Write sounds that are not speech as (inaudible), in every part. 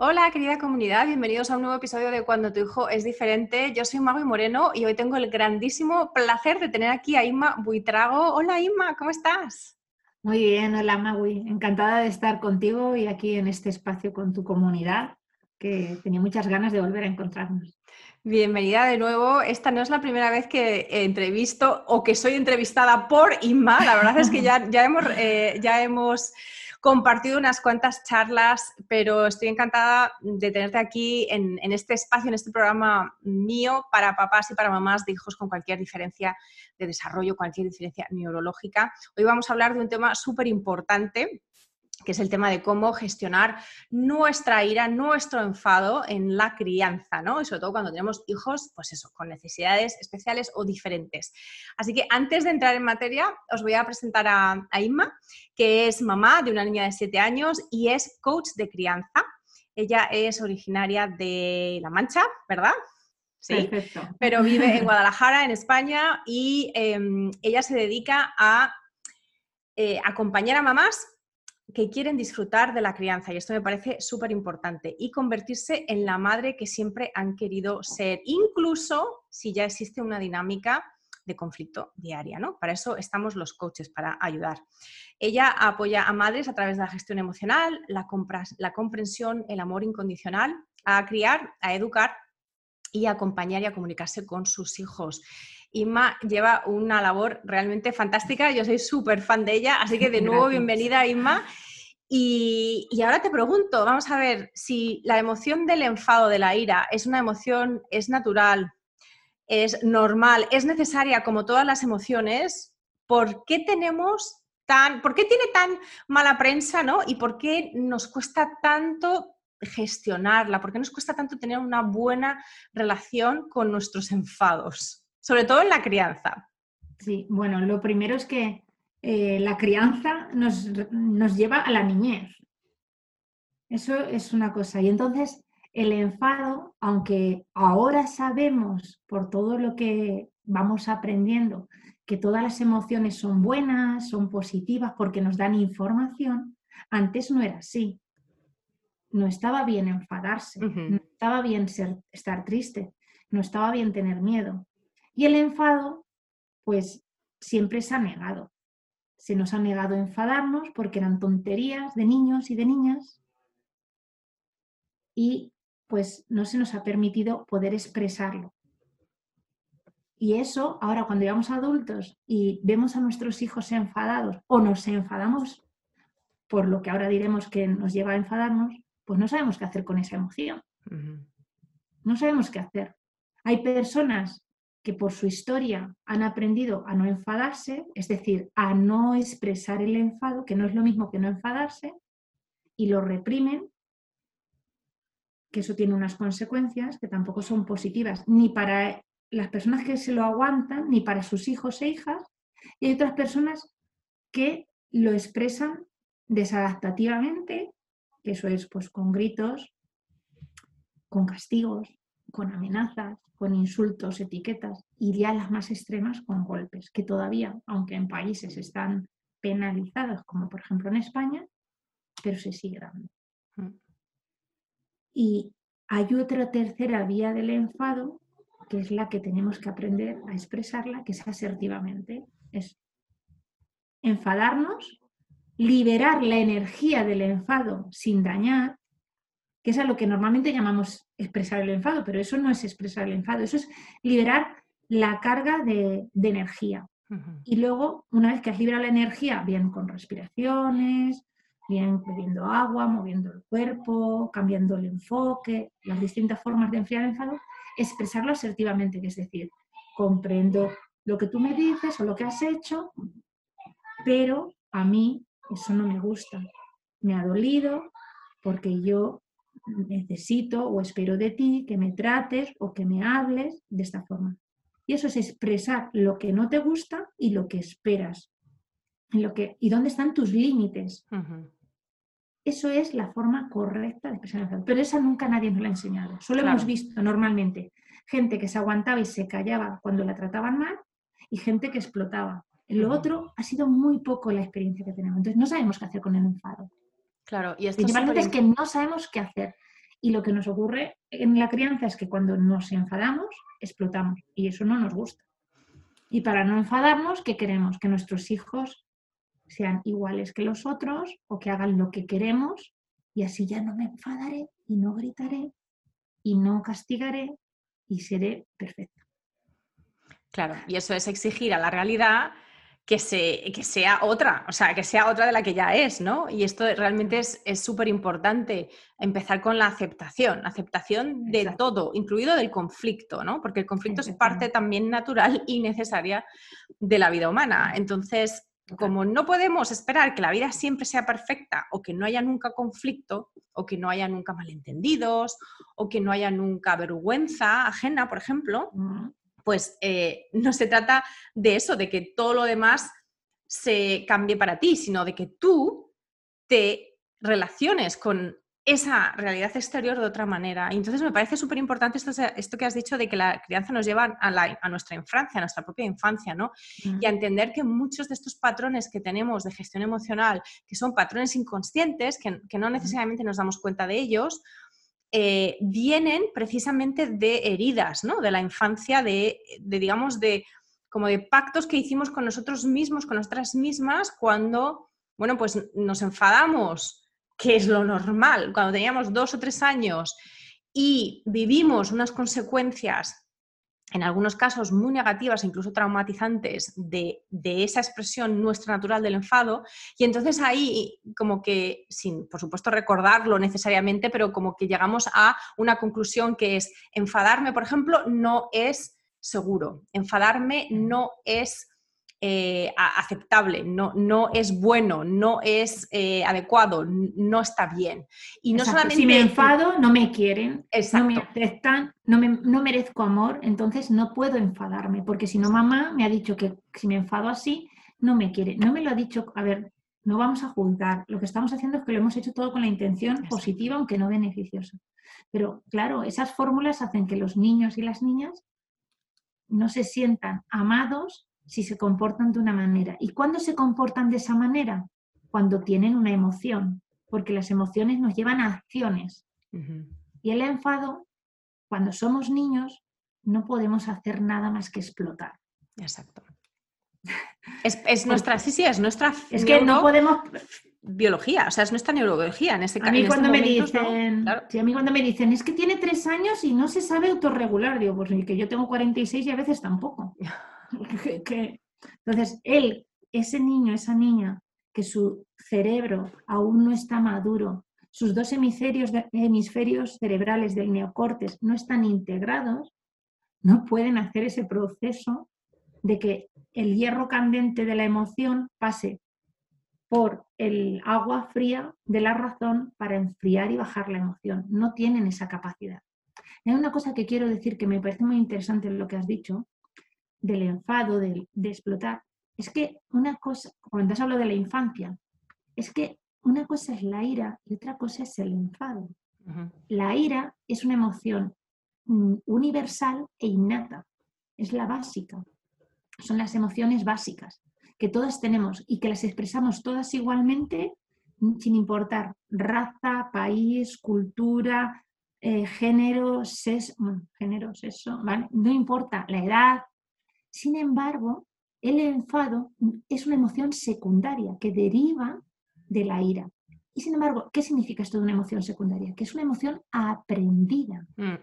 Hola querida comunidad, bienvenidos a un nuevo episodio de Cuando tu hijo es diferente. Yo soy Magui Moreno y hoy tengo el grandísimo placer de tener aquí a Inma Buitrago. Hola Inma, ¿cómo estás? Muy bien, hola Magui, encantada de estar contigo y aquí en este espacio con tu comunidad, que tenía muchas ganas de volver a encontrarnos. Bienvenida de nuevo. Esta no es la primera vez que entrevisto o que soy entrevistada por Inma. La verdad es que ya, ya hemos, eh, ya hemos compartido unas cuantas charlas, pero estoy encantada de tenerte aquí en, este espacio, en este programa mío para papás y para mamás de hijos con cualquier diferencia de desarrollo, cualquier diferencia neurológica. Hoy vamos a hablar de un tema súper importante que es el tema de cómo gestionar nuestra ira, nuestro enfado en la crianza, ¿no? Y sobre todo cuando tenemos hijos, pues eso, con necesidades especiales o diferentes. Así que antes de entrar en materia, os voy a presentar a, a Inma, que es mamá de una niña de 7 años y es coach de crianza. Ella es originaria de La Mancha, ¿verdad? Sí, Perfecto. pero vive en (laughs) Guadalajara, en España, y em, ella se dedica a eh, acompañar a mamás que quieren disfrutar de la crianza, y esto me parece súper importante, y convertirse en la madre que siempre han querido ser, incluso si ya existe una dinámica de conflicto diaria, ¿no? Para eso estamos los coaches, para ayudar. Ella apoya a madres a través de la gestión emocional, la, la comprensión, el amor incondicional, a criar, a educar y a acompañar y a comunicarse con sus hijos. Inma lleva una labor realmente fantástica, yo soy súper fan de ella, así que de nuevo bienvenida Inma. Y, ahora te pregunto, vamos a ver, si la emoción del enfado, de la ira, es una emoción, es natural, es normal, es necesaria como todas las emociones, ¿por qué tenemos tan, por qué tiene tan mala prensa, ¿no? Y por qué nos cuesta tanto gestionarla, por qué nos cuesta tanto tener una buena relación con nuestros enfados? sobre todo en la crianza. Sí, bueno, lo primero es que eh, la crianza nos, nos lleva a la niñez. Eso es una cosa. Y entonces el enfado, aunque ahora sabemos por todo lo que vamos aprendiendo que todas las emociones son buenas, son positivas porque nos dan información, antes no era así. No estaba bien enfadarse, no estaba bien ser, estar triste, no estaba bien tener miedo. Y el enfado, pues siempre se ha negado. Se nos ha negado enfadarnos porque eran tonterías de niños y de niñas. Y pues no se nos ha permitido poder expresarlo. Y eso, ahora cuando llegamos adultos y vemos a nuestros hijos enfadados o nos enfadamos por lo que ahora diremos que nos lleva a enfadarnos, pues no sabemos qué hacer con esa emoción. No sabemos qué hacer. Hay personas que por su historia han aprendido a no enfadarse, es decir, a no expresar el enfado, que no es lo mismo que no enfadarse, y lo reprimen, que eso tiene unas consecuencias que tampoco son positivas, ni para las personas que se lo aguantan, ni para sus hijos e hijas, y hay otras personas que lo expresan desadaptativamente, eso es pues con gritos, con castigos, con amenazas, con insultos, etiquetas, y ya las más extremas con golpes, que todavía, aunque en países están penalizados, como por ejemplo en España, pero se sigue dando. Mm. Y hay otra tercera vía del enfado, que es la que tenemos que aprender a expresarla, que es asertivamente. Es enfadarnos, liberar la energía del enfado sin dañar, que es a lo que normalmente llamamos expresar el enfado, pero eso no es expresar el enfado, eso es liberar la carga de, energía. Y luego, una vez que has liberado la energía, bien con respiraciones, bien bebiendo agua, moviendo el cuerpo, cambiando el enfoque, las distintas formas de enfriar el enfado, expresarlo asertivamente, que es decir, comprendo lo que tú me dices o lo que has hecho, pero a mí eso no me gusta. Me ha dolido porque yo necesito o espero de ti que me trates o que me hables de esta forma. Y eso es expresar lo que no te gusta y lo que esperas. lo que, y dónde están tus límites. Eso es la forma correcta de expresar Pero esa nunca nadie nos la ha enseñado. Solo hemos visto normalmente gente que se aguantaba y se callaba cuando la trataban mal y gente que explotaba. Lo otro ha sido muy poco la experiencia que tenemos. Entonces no sabemos qué hacer con el enfado. Claro, y esto Principalmente es que no sabemos qué hacer. Y lo que nos ocurre en la crianza es que cuando nos enfadamos, explotamos. Y eso no nos gusta. Y para no enfadarnos, ¿qué queremos? Que nuestros hijos sean iguales que los otros o que hagan lo que queremos y así ya no me enfadaré y no gritaré y no castigaré y seré perfecta. Claro, y eso es exigir a la realidad que, se, que sea otra, o sea, que sea otra de la que ya es, ¿no? Y esto realmente es súper importante, empezar con la aceptación, aceptación de todo, incluido del conflicto, ¿no? Porque el conflicto es parte también natural y necesaria de la vida humana. Entonces, como no podemos esperar que la vida siempre sea perfecta o que no haya nunca conflicto o que no haya nunca malentendidos o que no haya nunca vergüenza ajena, por ejemplo, pues eh, (laughs) no se trata de eso, de que todo lo demás se cambie para ti, sino de que tú te relaciones con esa realidad exterior de otra manera. Y entonces me parece súper importante esto, esto, que has dicho de que la crianza nos lleva a, nuestra infancia, a nuestra propia infancia, ¿no? Y a entender que muchos de estos patrones que tenemos de gestión emocional, que son patrones inconscientes, que, que no necesariamente nos damos cuenta de ellos, eh, vienen precisamente de heridas, ¿no? De la infancia, de, digamos, de como de pactos que hicimos con nosotros mismos, con nosotras mismas, cuando, bueno, pues nos enfadamos, que es lo normal, cuando teníamos dos o tres años y vivimos unas consecuencias en algunos casos muy negativas, incluso traumatizantes, de, esa expresión nuestra natural del enfado. Y entonces ahí, como que, sin por supuesto recordarlo necesariamente, pero como que llegamos a una conclusión que es, enfadarme, por ejemplo, no es seguro, enfadarme no es eh, aceptable, no, no, es bueno, no es eh, adecuado, no está bien. Y no solamente... Si me enfado, no me quieren, no me aceptan, no, me, no merezco amor, entonces no puedo enfadarme, porque si no, mamá me ha dicho que si me enfado así, no me quiere. No me lo ha dicho, a ver, no vamos a juzgar. Lo que estamos haciendo es que lo hemos hecho todo con la intención positiva, aunque no beneficiosa. Pero claro, esas fórmulas hacen que los niños y las niñas no se sientan amados si se comportan de una manera. ¿Y cuándo se comportan de esa manera? Cuando tienen una emoción, porque las emociones nos llevan a acciones. Y el enfado, cuando somos niños, no podemos hacer nada más que explotar. Exacto. Es, nuestra, sí, sí, es nuestra. Es que no podemos. Biología, o sea, es nuestra neurología en este caso. A mí, cuando este me dicen, a mí cuando me dicen, es que tiene tres años y no se sabe autorregular, digo, pues que yo tengo 46 y a veces tampoco. (laughs) (laughs) Entonces, él, ese niño, esa niña, que su cerebro aún no está maduro, sus dos hemisferios, hemisferios cerebrales del neocortes no están integrados, no pueden hacer ese proceso de que el hierro candente de la emoción pase por el agua fría de la razón para enfriar y bajar la emoción. No tienen esa capacidad. Hay una cosa que quiero decir que me parece muy interesante lo que has dicho, del enfado, de, explotar, es que una cosa, cuando has hablado de la infancia, es que una cosa es la ira y otra cosa es el enfado. La ira es una emoción mm, universal e innata, es la básica. Son las emociones básicas que todas tenemos y que las expresamos todas igualmente mm, sin importar raza, país, cultura, eh, género, sexo, género, sexo, no importa la edad, sin embargo, el enfado es una emoción secundaria que deriva de la ira. Y sin embargo, ¿qué significa esto de una emoción secundaria? Que es una emoción aprendida. Mm.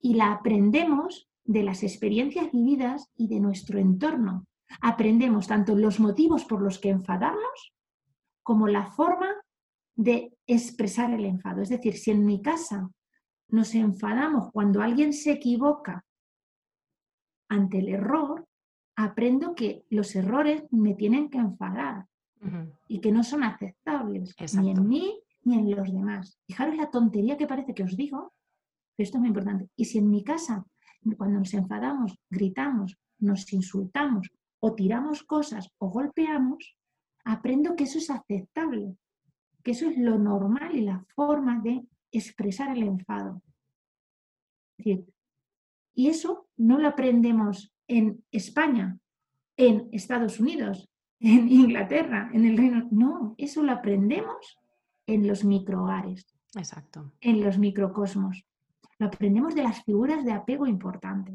Y la aprendemos de las experiencias vividas y de nuestro entorno. Aprendemos tanto los motivos por los que enfadamos como la forma de expresar el enfado. Es decir, si en mi casa nos enfadamos cuando alguien se equivoca ante el error, aprendo que los errores me tienen que enfadar. y que no son aceptables ni en mí ni en los demás. Fijaros la tontería que parece que os digo, pero esto es muy importante. Y si en mi casa, cuando nos enfadamos, gritamos, nos insultamos o tiramos cosas o golpeamos, aprendo que eso es aceptable, que eso es lo normal y la forma de expresar el enfado. Y eso no lo aprendemos en España, en Estados Unidos, (laughs) en Inglaterra, en el Reino. No, eso lo aprendemos en los microhogares. Exacto. En los microcosmos. Lo aprendemos de las figuras de apego importantes.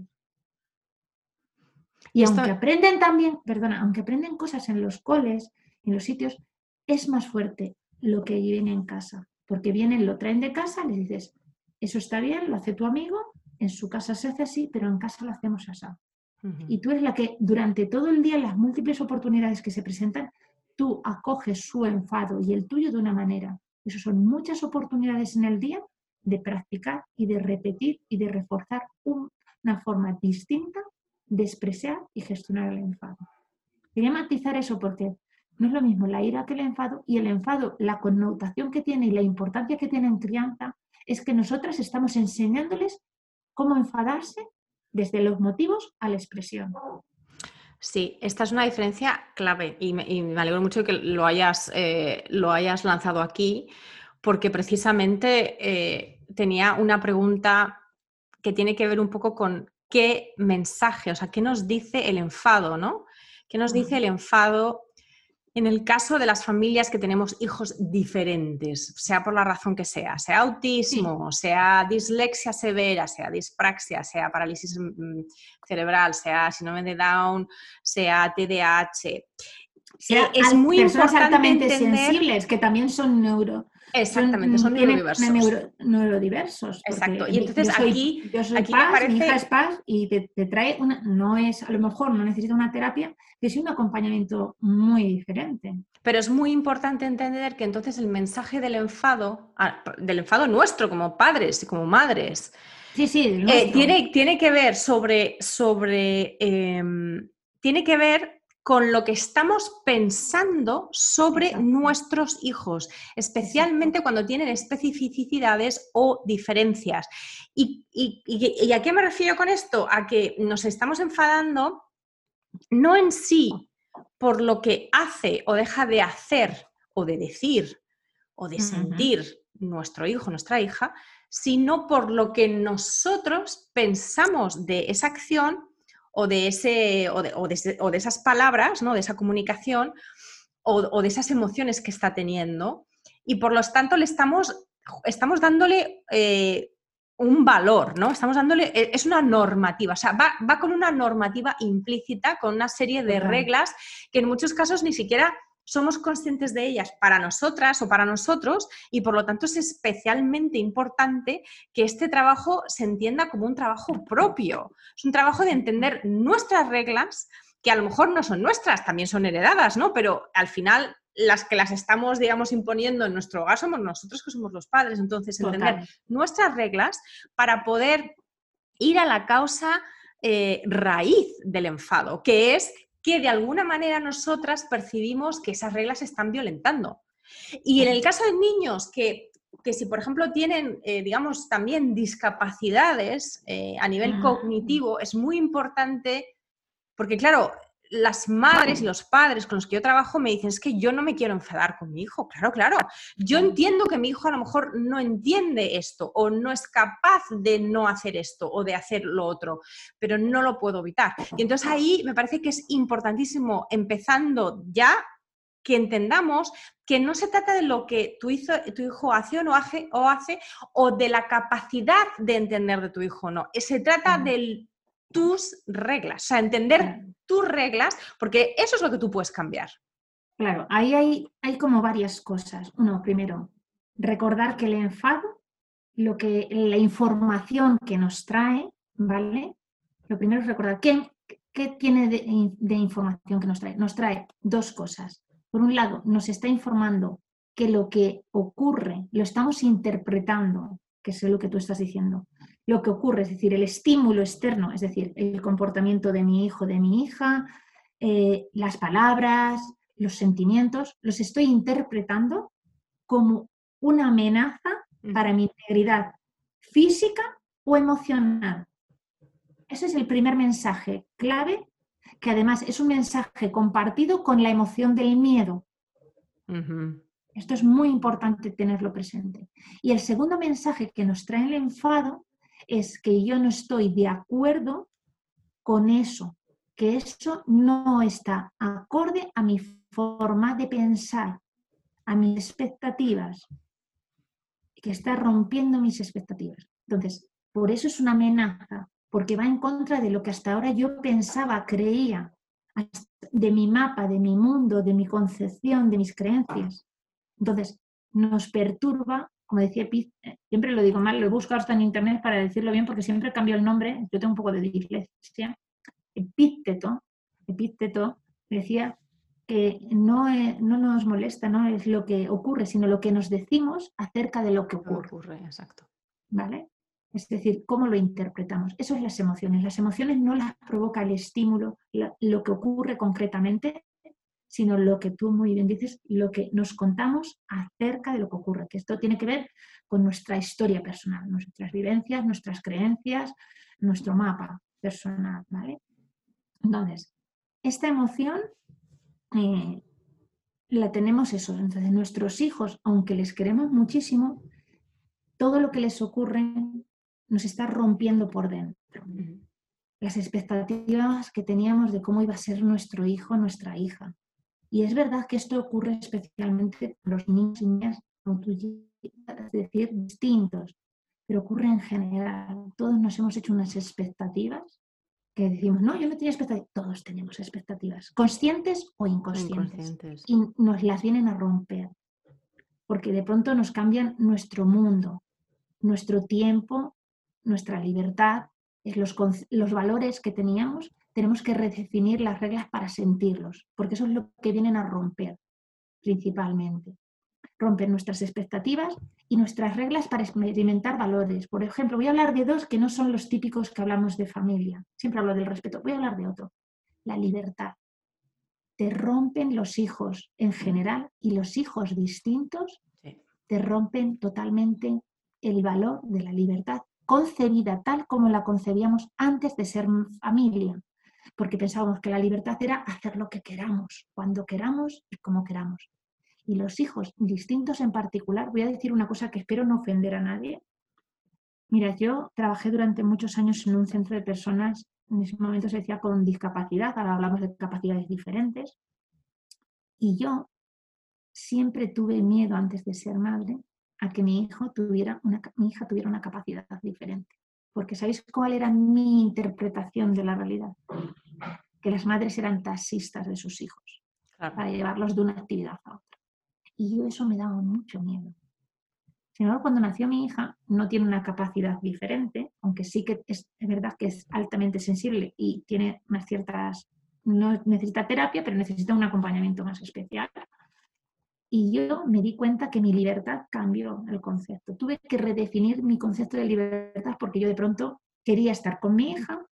Y aunque aprenden también, perdona, aunque aprenden cosas en los coles, en los sitios, es más fuerte lo que viene en casa. Porque vienen, lo traen de casa, les dices, eso está bien, lo hace tu amigo, en su casa se hace así, pero en casa lo hacemos así. Y tú eres la que durante todo el día, las múltiples oportunidades que se presentan, tú acoges su enfado y el tuyo de una manera. Esas son muchas oportunidades en el día de practicar y de repetir y de reforzar una forma distinta de expresar y gestionar el enfado. Quería matizar eso porque no es lo mismo la ira que el enfado y el enfado, la connotación que tiene y la importancia que tiene en crianza es que nosotras estamos enseñándoles cómo enfadarse desde los motivos a la expresión. Sí, esta es una diferencia clave y me, alegro mucho que lo hayas, eh, lo hayas lanzado aquí, porque precisamente eh, tenía una pregunta que tiene que ver un poco con qué mensaje, o sea, qué nos dice el enfado, ¿no? ¿Qué nos dice el enfado en el caso de las familias que tenemos hijos diferentes, sea por la razón que sea, sea autismo, sea dislexia severa, sea dispraxia, sea parálisis mm, cerebral, sea síndrome de Down, sea TDAH. Sea, es muy personas altamente sensibles que también son neuro Exactamente, son, neurodiversos. Exacto. Y entonces aquí, yo soy paz, mi hija es paz y te, trae una, no es, a lo mejor no necesita una terapia, que es un acompañamiento muy diferente. Pero es muy importante entender que entonces el mensaje del enfado, ah, del enfado nuestro como padres y como madres, sí, sí, eh, tiene, tiene que ver sobre, sobre em, tiene que ver con lo que estamos pensando sobre nuestros hijos, especialmente cuando tienen especificidades o diferencias. ¿Y, a qué me refiero con esto? A que nos estamos enfadando no en sí por lo que hace o deja de hacer o de decir o de sentir nuestro hijo, nuestra hija, sino por lo que nosotros pensamos de esa acción o de, ese, o de, esas palabras, ¿no? de esa comunicación o, de esas emociones que está teniendo. Y por lo tanto le estamos, estamos dándole eh, un valor, ¿no? Estamos dándole, e, es una normativa, o sea, va, va, con una normativa implícita, con una serie de reglas que en muchos casos ni siquiera somos conscientes de ellas para nosotras o para nosotros y por lo tanto es especialmente importante que este trabajo se entienda como un trabajo propio. Es un trabajo de entender nuestras reglas, que a lo mejor no son nuestras, también son heredadas, ¿no? Pero al final las que las estamos, digamos, imponiendo en nuestro hogar somos nosotros que somos los padres. Entonces, entender nuestras reglas para poder ir a la causa eh, raíz del enfado, que es que de alguna manera nosotras percibimos que esas reglas se están violentando. Y en el caso de niños que, si, por ejemplo, tienen, eh, digamos, también discapacidades eh, a nivel cognitivo, es muy importante, porque claro, las madres y los padres con los que yo trabajo me dicen, es que yo no me quiero enfadar con mi hijo. Claro, claro. Yo entiendo que mi hijo a lo mejor no entiende esto o no es capaz de no hacer esto o de hacer lo otro, pero no lo puedo evitar. Y entonces ahí me parece que es importantísimo, empezando ya, que entendamos que no se trata de lo que tu, hijo hace o no hace o, hace, o de la capacidad de entender de tu hijo no. Se trata del tus reglas, o sea, entender tus reglas, porque eso es lo que tú puedes cambiar. Claro, ahí hay, hay como varias cosas. Uno, primero, recordar que el enfado, lo que, la información que nos trae, ¿vale? Lo primero es recordar qué, qué tiene de, de información que nos trae. Nos trae dos cosas. Por un lado, nos está informando que lo que ocurre lo estamos interpretando, que es lo que tú estás diciendo, lo que ocurre, es decir, el estímulo externo, es decir, el comportamiento de mi hijo, de mi hija, eh, las palabras, los sentimientos, los estoy interpretando como una amenaza para mi integridad física o emocional. Ese es el primer mensaje clave, que además es un mensaje compartido con la emoción del miedo. Esto es muy importante tenerlo presente. Y el segundo mensaje que nos trae el enfado es que yo no estoy de acuerdo con eso, que eso no está acorde a mi forma de pensar, a mis expectativas, que está rompiendo mis expectativas. Entonces, por eso es una amenaza, porque va en contra de lo que hasta ahora yo pensaba, creía, de mi mapa, de mi mundo, de mi concepción, de mis creencias. Entonces, nos perturba, como decía eh, siempre lo digo mal, lo he buscado hasta en internet para decirlo bien, porque siempre cambio el nombre, yo tengo un poco de dislexia. Epíteto, epíteto decía que no, no nos molesta, no es lo que ocurre, sino lo que nos decimos acerca de lo que ocurre. ocurre exacto. ¿Vale? Es decir, cómo lo interpretamos. Eso es las emociones. Las emociones no las provoca el estímulo, lo que ocurre concretamente, sino lo que tú muy bien dices, lo que nos contamos acerca de lo que ocurre. Que esto tiene que ver con nuestra historia personal, nuestras vivencias, nuestras creencias, nuestro mapa personal. ¿vale? Entonces, esta emoción eh, la tenemos eso. Entonces, nuestros hijos, aunque les queremos muchísimo, todo lo que les ocurre nos está rompiendo por dentro. Las expectativas que teníamos de cómo iba a ser nuestro hijo, nuestra hija. Y es verdad que esto ocurre especialmente con los niños y niñas, es decir, distintos, pero ocurre en general. Todos nos hemos hecho unas expectativas que decimos, no, yo no tenía expectativas. Todos tenemos expectativas, conscientes o inconscientes. Y nos las vienen a romper, porque de pronto nos cambian nuestro mundo, nuestro tiempo, nuestra libertad, los, los valores que teníamos, tenemos que redefinir las reglas para sentirlos, porque eso es lo que vienen a romper principalmente. Romper nuestras expectativas y nuestras reglas para experimentar valores. Por ejemplo, voy a hablar de dos que no son los típicos que hablamos de familia. Siempre hablo del respeto. Voy a hablar de otro. La libertad. Te rompen los hijos en general y los hijos distintos te rompen totalmente el valor de la libertad concebida tal como la concebíamos antes de ser familia, porque pensábamos que la libertad era hacer lo que queramos, cuando queramos y como queramos. Y los hijos distintos en particular, voy a decir una cosa que espero no ofender a nadie. Mira, yo trabajé durante muchos años en un centro de personas, en ese momento se decía con discapacidad, ahora hablamos de capacidades diferentes, y yo siempre tuve miedo antes de ser madre a que mi, hijo tuviera una, mi hija tuviera una capacidad diferente. Porque ¿sabéis cuál era mi interpretación de la realidad? Que las madres eran taxistas de sus hijos para llevarlos de una actividad a otra. Y yo eso me daba mucho miedo. Sin embargo, cuando nació mi hija, no tiene una capacidad diferente, aunque sí que es, es verdad que es altamente sensible y tiene unas ciertas, no necesita terapia, pero necesita un acompañamiento más especial. Y yo me di cuenta que mi libertad cambió el concepto. Tuve que redefinir mi concepto de libertad porque yo de pronto quería estar con mi hija,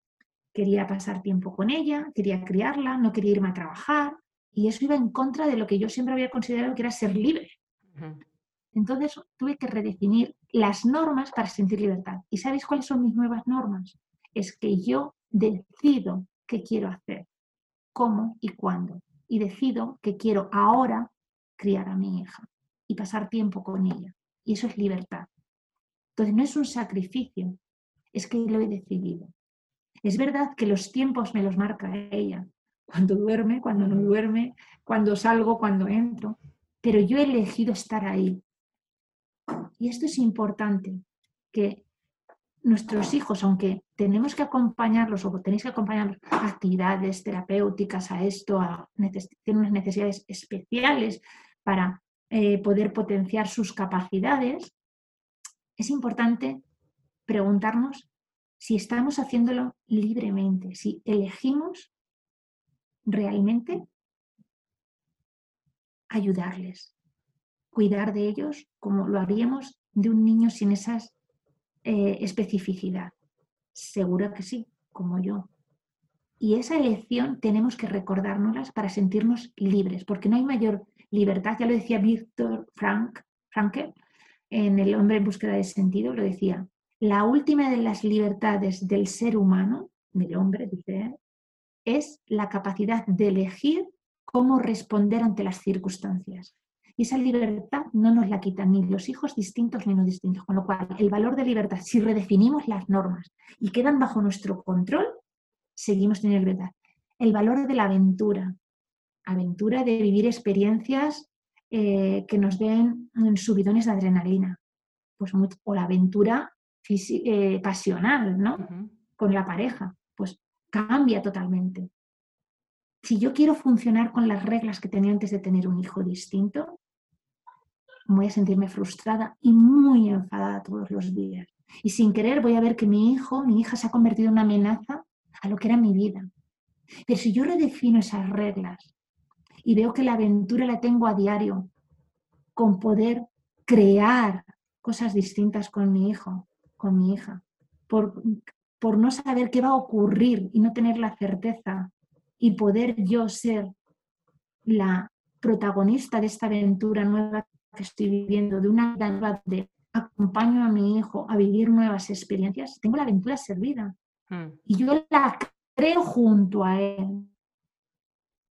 quería pasar tiempo con ella, quería criarla, no quería irme a trabajar. Y eso iba en contra de lo que yo siempre había considerado que era ser libre. Entonces tuve que redefinir las normas para sentir libertad. ¿Y sabéis cuáles son mis nuevas normas? Es que yo decido qué quiero hacer, cómo y cuándo. Y decido que quiero ahora criar a mi hija y pasar tiempo con ella. Y eso es libertad. Entonces no es un sacrificio, es que lo he decidido. Es verdad que los tiempos me los marca ella, cuando duerme, cuando no duerme, cuando salgo, cuando entro, pero yo he elegido estar ahí. Y esto es importante, que nuestros hijos, aunque tenemos que acompañarlos o tenéis que acompañarlos a actividades terapéuticas, a esto, a tienen unas necesidades especiales, para eh, poder potenciar sus capacidades, es importante preguntarnos si estamos haciéndolo libremente, si elegimos realmente ayudarles, cuidar de ellos como lo haríamos de un niño sin esa eh, especificidad. Seguro que sí, como yo. Y esa elección tenemos que recordárnoslas para sentirnos libres, porque no hay mayor libertad. Ya lo decía Víctor Frank, Frankel en El hombre en búsqueda de sentido, lo decía. La última de las libertades del ser humano, del hombre, dice, es la capacidad de elegir cómo responder ante las circunstancias. Y esa libertad no nos la quitan ni los hijos distintos ni no distintos. Con lo cual, el valor de libertad, si redefinimos las normas y quedan bajo nuestro control, seguimos teniendo libertad. El valor de la aventura, aventura de vivir experiencias eh, que nos den subidones de adrenalina, pues, o la aventura eh, pasional, ¿no? Con la pareja, pues cambia totalmente. Si yo quiero funcionar con las reglas que tenía antes de tener un hijo distinto, voy a sentirme frustrada y muy enfadada todos los días. Y sin querer voy a ver que mi hijo, mi hija se ha convertido en una amenaza a lo que era mi vida. Pero si yo redefino esas reglas y veo que la aventura la tengo a diario, con poder crear cosas distintas con mi hijo, con mi hija, por, por no saber qué va a ocurrir y no tener la certeza y poder yo ser la protagonista de esta aventura nueva que estoy viviendo, de una nueva de acompaño a mi hijo a vivir nuevas experiencias, tengo la aventura servida. Hmm. Y yo la creo junto a él.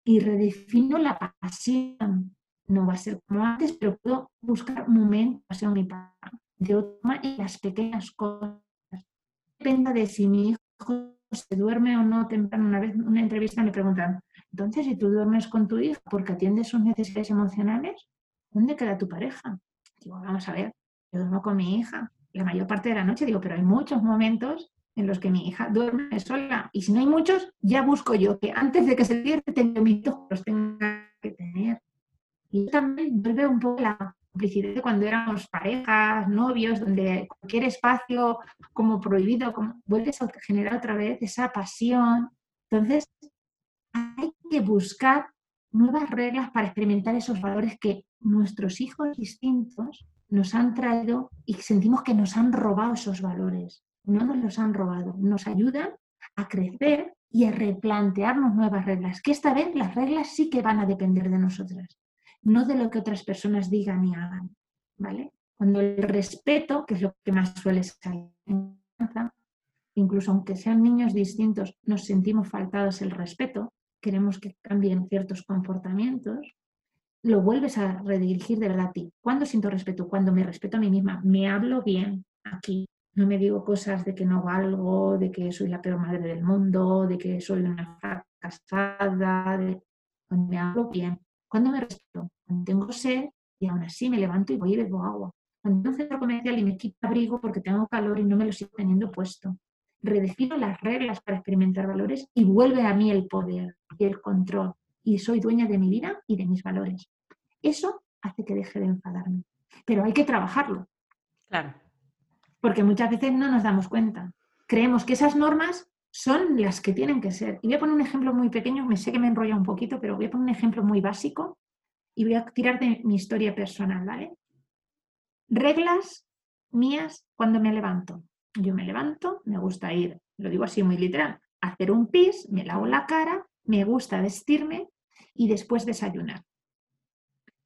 Y redefino la pasión. No va a ser como antes, pero puedo buscar un momento de pasión mi de otra en las pequeñas cosas. Depende de si mi hijo se duerme o no temprano. Una vez en una entrevista me preguntan, entonces, si tú duermes con tu hijo porque atiendes sus necesidades emocionales, ¿dónde queda tu pareja? Digo, vamos a ver, yo duermo con mi hija la mayor parte de la noche, digo, pero hay muchos momentos en los que mi hija duerme sola. Y si no hay muchos, ya busco yo que antes de que se despierte tenga mis hijos los tenga que tener. Y también vuelve un poco la complicidad de cuando éramos parejas, novios, donde cualquier espacio como prohibido, como, vuelves a generar otra vez esa pasión. Entonces, hay que buscar nuevas reglas para experimentar esos valores que nuestros hijos distintos nos han traído y sentimos que nos han robado esos valores. No nos los han robado, nos ayudan a crecer y a replantearnos nuevas reglas, que esta vez las reglas sí que van a depender de nosotras, no de lo que otras personas digan y hagan, ¿vale? Cuando el respeto, que es lo que más suele salir, incluso aunque sean niños distintos, nos sentimos faltados el respeto, queremos que cambien ciertos comportamientos, lo vuelves a redirigir de verdad a ti. ¿Cuándo siento respeto? Cuando me respeto a mí misma, me hablo bien aquí. No me digo cosas de que no valgo, de que soy la peor madre del mundo, de que soy una fracasada, de... cuando me hablo bien. Cuando me respeto, cuando tengo sed y aún así me levanto y voy y bebo agua. Cuando un centro comercial y me quito abrigo porque tengo calor y no me lo sigo teniendo puesto. Redefino las reglas para experimentar valores y vuelve a mí el poder y el control. Y soy dueña de mi vida y de mis valores. Eso hace que deje de enfadarme. Pero hay que trabajarlo. Claro. Porque muchas veces no nos damos cuenta. Creemos que esas normas son las que tienen que ser. Y voy a poner un ejemplo muy pequeño, me sé que me enrolla un poquito, pero voy a poner un ejemplo muy básico y voy a tirar de mi historia personal, ¿vale? Reglas mías cuando me levanto. Yo me levanto, me gusta ir, lo digo así muy literal, hacer un pis, me lavo la cara, me gusta vestirme y después desayunar.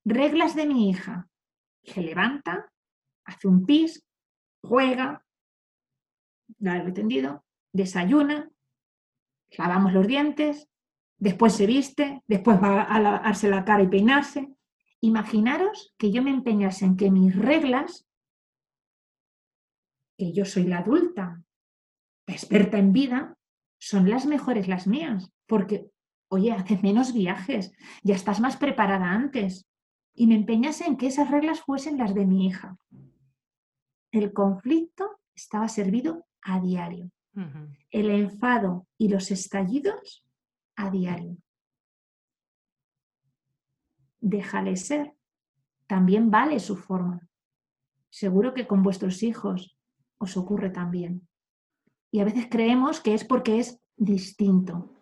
Reglas de mi hija. Se levanta, hace un pis, juega, largo tendido, desayuna, lavamos los dientes, después se viste, después va a lavarse la cara y peinarse. Imaginaros que yo me empeñase en que mis reglas, que yo soy la adulta, experta en vida, son las mejores las mías, porque, oye, haces menos viajes, ya estás más preparada antes, y me empeñase en que esas reglas fuesen las de mi hija. El conflicto estaba servido a diario. El enfado y los estallidos a diario. Déjale ser. También vale su forma. Seguro que con vuestros hijos os ocurre también. Y a veces creemos que es porque es distinto.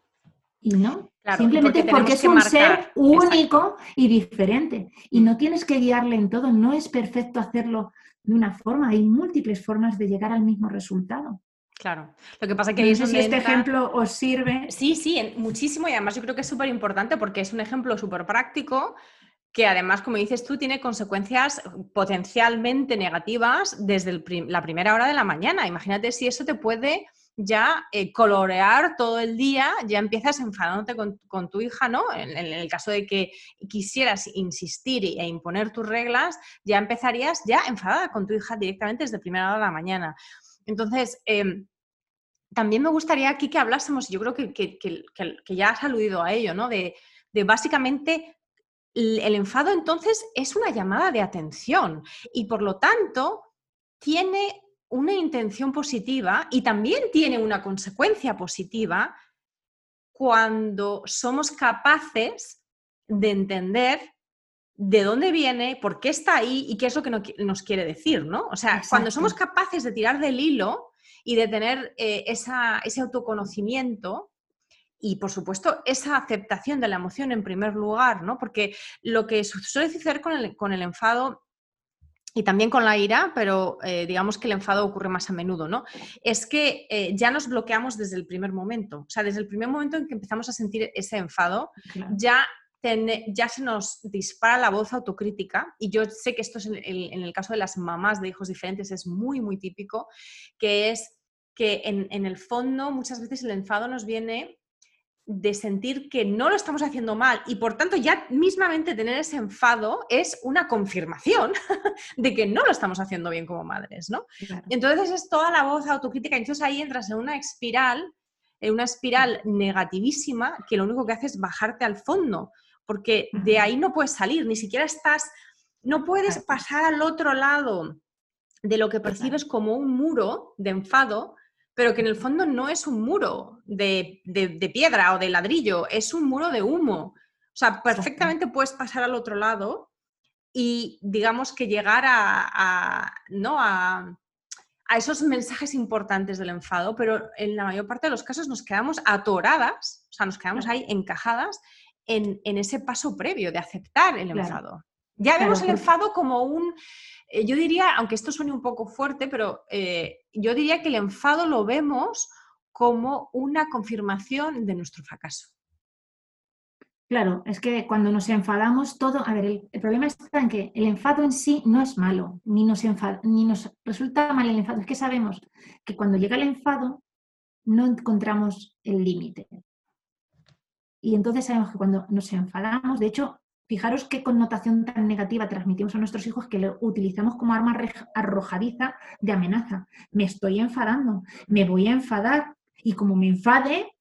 Y no, Simplemente porque, es un ser único y diferente. Y no tienes que guiarle en todo. No es perfecto hacerlo de una forma. Hay múltiples formas de llegar al mismo resultado. Claro. Lo que pasa es que no si este ejemplo os sirve. Sí, sí, muchísimo y además yo creo que es súper importante porque es un ejemplo súper práctico que además, como dices tú, tiene consecuencias potencialmente negativas desde la primera hora de la mañana. Imagínate si eso te puede ya eh, colorear todo el día, ya empiezas enfadándote con, tu hija, ¿no? En, el caso de que quisieras insistir e imponer tus reglas, ya empezarías ya enfadada con tu hija directamente desde primera hora de la mañana. Entonces, em, también me gustaría aquí que hablásemos, yo creo que, ya has aludido a ello, ¿no? De, de básicamente el enfado entonces es una llamada de atención y por lo tanto tiene una intención positiva y también tiene una consecuencia positiva cuando somos capaces de entender de dónde viene, por qué está ahí y qué es lo que nos quiere decir, ¿no? O sea, cuando somos capaces de tirar del hilo y de tener eh, ese autoconocimiento y, por supuesto, esa aceptación de la emoción en primer lugar, ¿no? Porque lo que suele suceder con el, con el enfado y también con la ira, pero eh, digamos que el enfado ocurre más a menudo, ¿no? Es que eh, ya nos bloqueamos desde el primer momento. O sea, desde el primer momento en que empezamos a sentir ese enfado, ya, ya se nos dispara la voz autocrítica. Y yo sé que esto es en el, en el, caso de las mamás de hijos diferentes es muy, muy típico, que es que en, en el fondo muchas veces el enfado nos viene de sentir que no lo estamos haciendo mal y por tanto ya mismamente tener ese enfado es una confirmación (laughs) de que no lo estamos haciendo bien como madres, ¿no? Entonces es toda la voz autocrítica, entonces ahí entras en una espiral, en una espiral negativísima que lo único que hace es bajarte al fondo, porque de ahí no puedes salir, ni siquiera estás, no puedes pasar al otro lado de lo que percibes como un muro de enfado pero que en el fondo no es un muro de, piedra o de ladrillo, es un muro de humo. O sea, perfectamente puedes pasar al otro lado y digamos que llegar a, ¿no? a, esos mensajes importantes del enfado, pero en la mayor parte de los casos nos quedamos atoradas, o sea, nos quedamos ahí encajadas en, ese paso previo de aceptar el enfado. Ya vemos el enfado como un, eh, yo diría, aunque esto suene un poco fuerte, pero eh, yo diría que el enfado lo vemos como una confirmación de nuestro fracaso. Claro, es que cuando nos enfadamos todo, a ver, el, problema está en que el enfado en sí no es malo, ni nos, ni nos resulta mal el enfado, es que sabemos que cuando llega el enfado no encontramos el límite. Y entonces sabemos que cuando nos enfadamos, de hecho, Fijaros qué connotación tan negativa transmitimos a nuestros hijos que lo utilizamos como arma arrojadiza de amenaza. Me estoy enfadando, me voy a enfadar y como me enfade,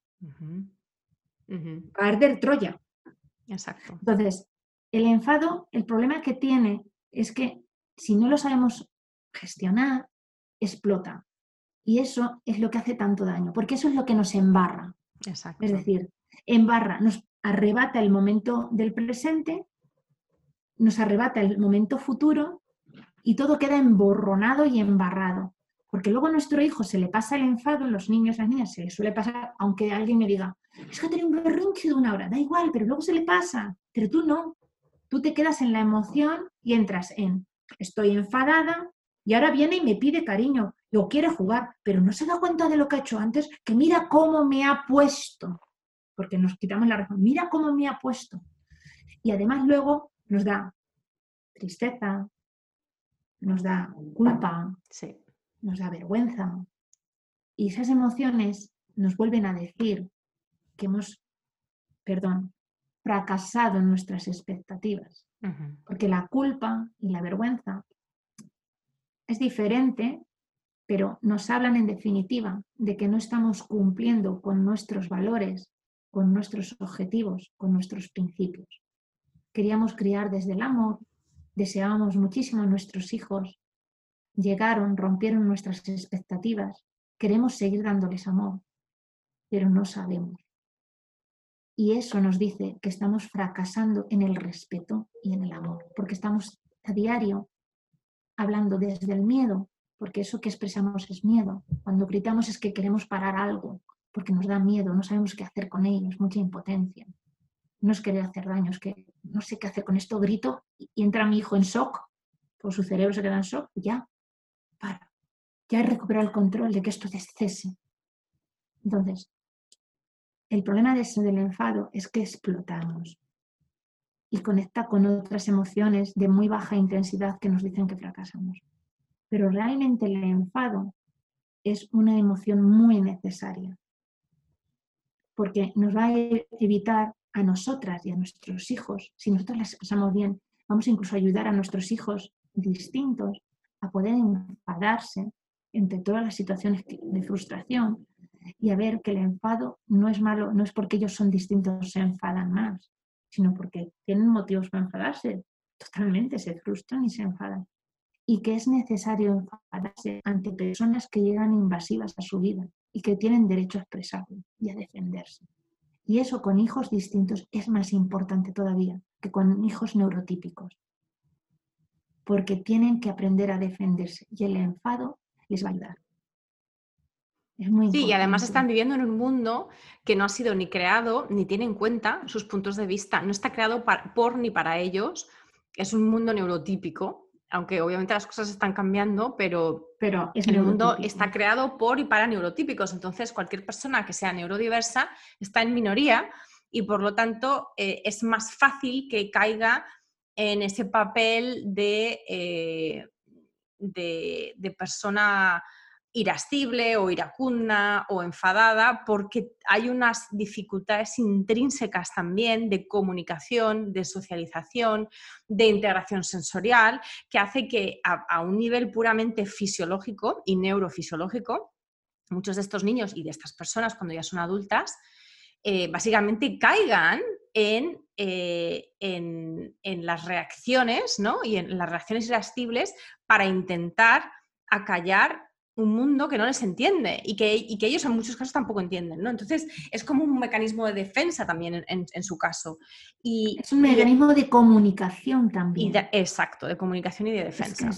va a arder Troya. Exacto. Entonces, el enfado, el problema que tiene es que si no lo sabemos gestionar, explota. Y eso es lo que hace tanto daño, porque eso es lo que nos embarra. Exacto. Es decir, embarra, nos arrebata el momento del presente, nos arrebata el momento futuro y todo queda emborronado y embarrado. Porque luego a nuestro hijo se le pasa el enfado, los niños, las niñas, se les suele pasar, aunque alguien me diga, es que tiene un berrinche de una hora, da igual, pero luego se le pasa, pero tú no. Tú te quedas en la emoción y entras en, estoy enfadada y ahora viene y me pide cariño o quiere jugar, pero no se da cuenta de lo que ha hecho antes, que mira cómo me ha puesto porque nos quitamos la razón. Mira cómo me ha puesto. Y además luego nos da tristeza, nos da culpa, nos da vergüenza. Y esas emociones nos vuelven a decir que hemos, perdón, fracasado en nuestras expectativas. Porque la culpa y la vergüenza es diferente, pero nos hablan en definitiva de que no estamos cumpliendo con nuestros valores, con nuestros objetivos, con nuestros principios. Queríamos criar desde el amor, deseábamos muchísimo a nuestros hijos, llegaron, rompieron nuestras expectativas, queremos seguir dándoles amor, pero no sabemos. Y eso nos dice que estamos fracasando en el respeto y en el amor, porque estamos a diario hablando desde el miedo, porque eso que expresamos es miedo. Cuando gritamos es que queremos parar algo, porque nos da miedo, no sabemos qué hacer con ellos, mucha impotencia. No es querer hacer daño, es que no sé qué hacer con esto, grito y entra mi hijo en shock, pues su cerebro se queda en shock y ya, para. ya he recuperado el control de que esto cese. Entonces, el problema del enfado es que explotamos y conecta con otras emociones de muy baja intensidad que nos dicen que fracasamos. Pero realmente el enfado es una emoción muy necesaria porque nos va a evitar a nosotras y a nuestros hijos, si nosotros las expresamos bien, vamos a incluso ayudar a nuestros hijos distintos a poder enfadarse entre todas las situaciones de frustración y a ver que el enfado no es malo, no es porque ellos son distintos se enfadan más, sino porque tienen motivos para enfadarse. Totalmente se frustran y se enfadan. Y que es necesario enfadarse ante personas que llegan invasivas a su vida y que tienen derecho a expresarlo y a defenderse. Y eso con hijos distintos es más importante todavía que con hijos neurotípicos, porque tienen que aprender a defenderse y el enfado les va a ayudar. sí, y además están viviendo en un mundo que no ha sido ni creado ni tiene en cuenta sus puntos de vista, no está creado por ni para ellos, es un mundo neurotípico aunque obviamente las cosas están cambiando, pero, pero el mundo está creado por y para neurotípicos. Entonces, cualquier persona que sea neurodiversa está en minoría y por lo tanto eh, es más fácil que caiga en ese papel de, eh, de persona irascible o iracunda o enfadada porque hay unas dificultades intrínsecas también de comunicación, de socialización, de integración sensorial, que hace que a, un nivel puramente fisiológico y neurofisiológico, muchos de estos niños y de estas personas cuando ya son adultas, eh, básicamente caigan en, eh, en, en, las reacciones ¿no? y en las reacciones irascibles para intentar acallar un mundo que no les entiende y que, que, ellos en muchos casos tampoco entienden, ¿no? Entonces es como un mecanismo de defensa también en, su caso. Y, es un mecanismo de comunicación también. exacto, de comunicación y de defensa.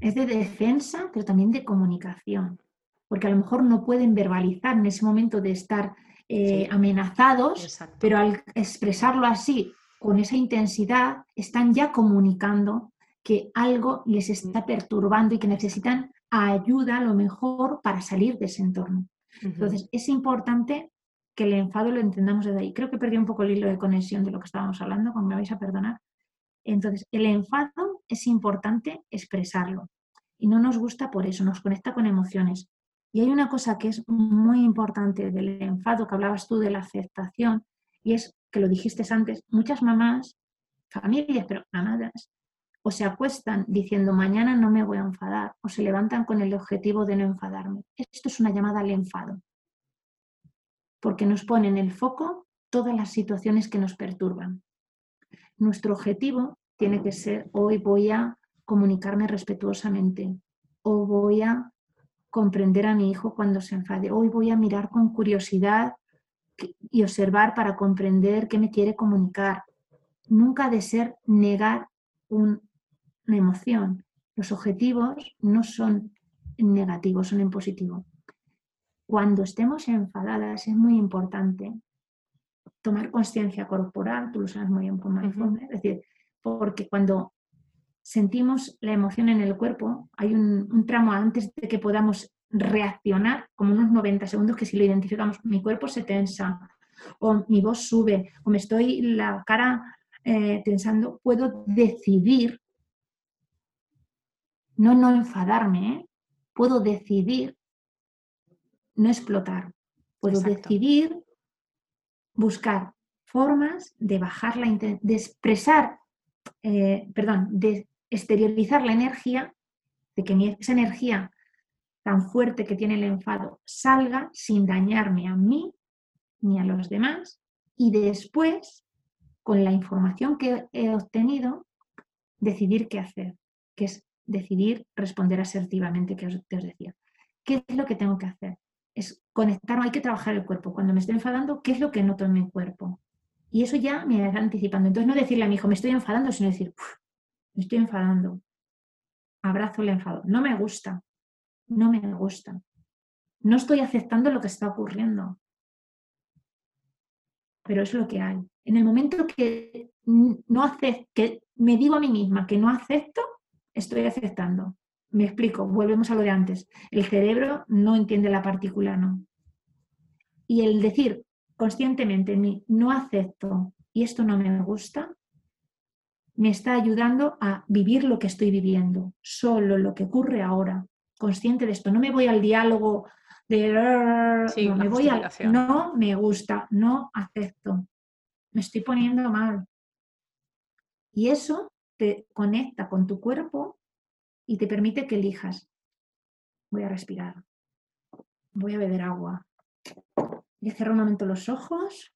Es, de defensa, pero también de comunicación, porque a lo mejor no pueden verbalizar en ese momento de estar eh, amenazados, pero al expresarlo así, con esa intensidad, están ya comunicando que algo les está mm. perturbando y que necesitan ayuda a lo mejor para salir de ese entorno. Entonces, es importante que el enfado lo entendamos desde ahí. Creo que perdí un poco el hilo de conexión de lo que estábamos hablando, como me vais a perdonar. Entonces, el enfado es importante expresarlo y no nos gusta por eso, nos conecta con emociones. Y hay una cosa que es muy importante del enfado, que hablabas tú de la aceptación, y es que lo dijiste antes, muchas mamás, familias, pero mamadas, o se acuestan diciendo mañana no me voy a enfadar, o se levantan con el objetivo de no enfadarme. Esto es una llamada al enfado, porque nos pone en el foco todas las situaciones que nos perturban. Nuestro objetivo tiene que ser hoy voy a comunicarme respetuosamente, o voy a comprender a mi hijo cuando se enfade, hoy voy a mirar con curiosidad y observar para comprender qué me quiere comunicar. Nunca de ser negar un una emoción. Los objetivos no son negativos, son en positivo. Cuando estemos enfadadas es muy importante tomar conciencia corporal, tú lo sabes muy bien con es decir, porque cuando sentimos la emoción en el cuerpo, hay un, un, tramo antes de que podamos reaccionar, como unos 90 segundos, que si lo identificamos, mi cuerpo se tensa, o mi voz sube, o me estoy la cara eh, tensando, puedo decidir no no enfadarme, ¿eh? puedo decidir no explotar, puedo decidir buscar formas de bajar la de expresar, eh, perdón, de exteriorizar la energía, de que esa energía tan fuerte que tiene el enfado salga sin dañarme a mí ni a los demás. Y después, con la información que he obtenido, decidir qué hacer, que es decidir responder asertivamente, que os, os decía. ¿Qué es lo que tengo que hacer? Es conectarme, hay que trabajar el cuerpo. Cuando me estoy enfadando, ¿qué es lo que noto en mi cuerpo? Y eso ya me va anticipando. Entonces no decirle a mi hijo, me estoy enfadando, sino decir, me estoy enfadando. Abrazo el enfado. No me gusta. No me gusta. No estoy aceptando lo que está ocurriendo. Pero es lo que hay. En el momento que no hace, que me digo a mí misma que no acepto, estoy aceptando. me explico, volvemos a lo de antes. El cerebro no entiende la partícula no. Y el decir conscientemente en mí, no acepto y esto no me gusta, me está ayudando a vivir lo que estoy viviendo, solo lo que ocurre ahora, consciente de esto. No me voy al diálogo de... no, me voy al... No me gusta, no acepto. Me estoy poniendo mal. Y eso te conecta con tu cuerpo y te permite que elijas. Voy a respirar. Voy a beber agua. Y cerrar un momento los ojos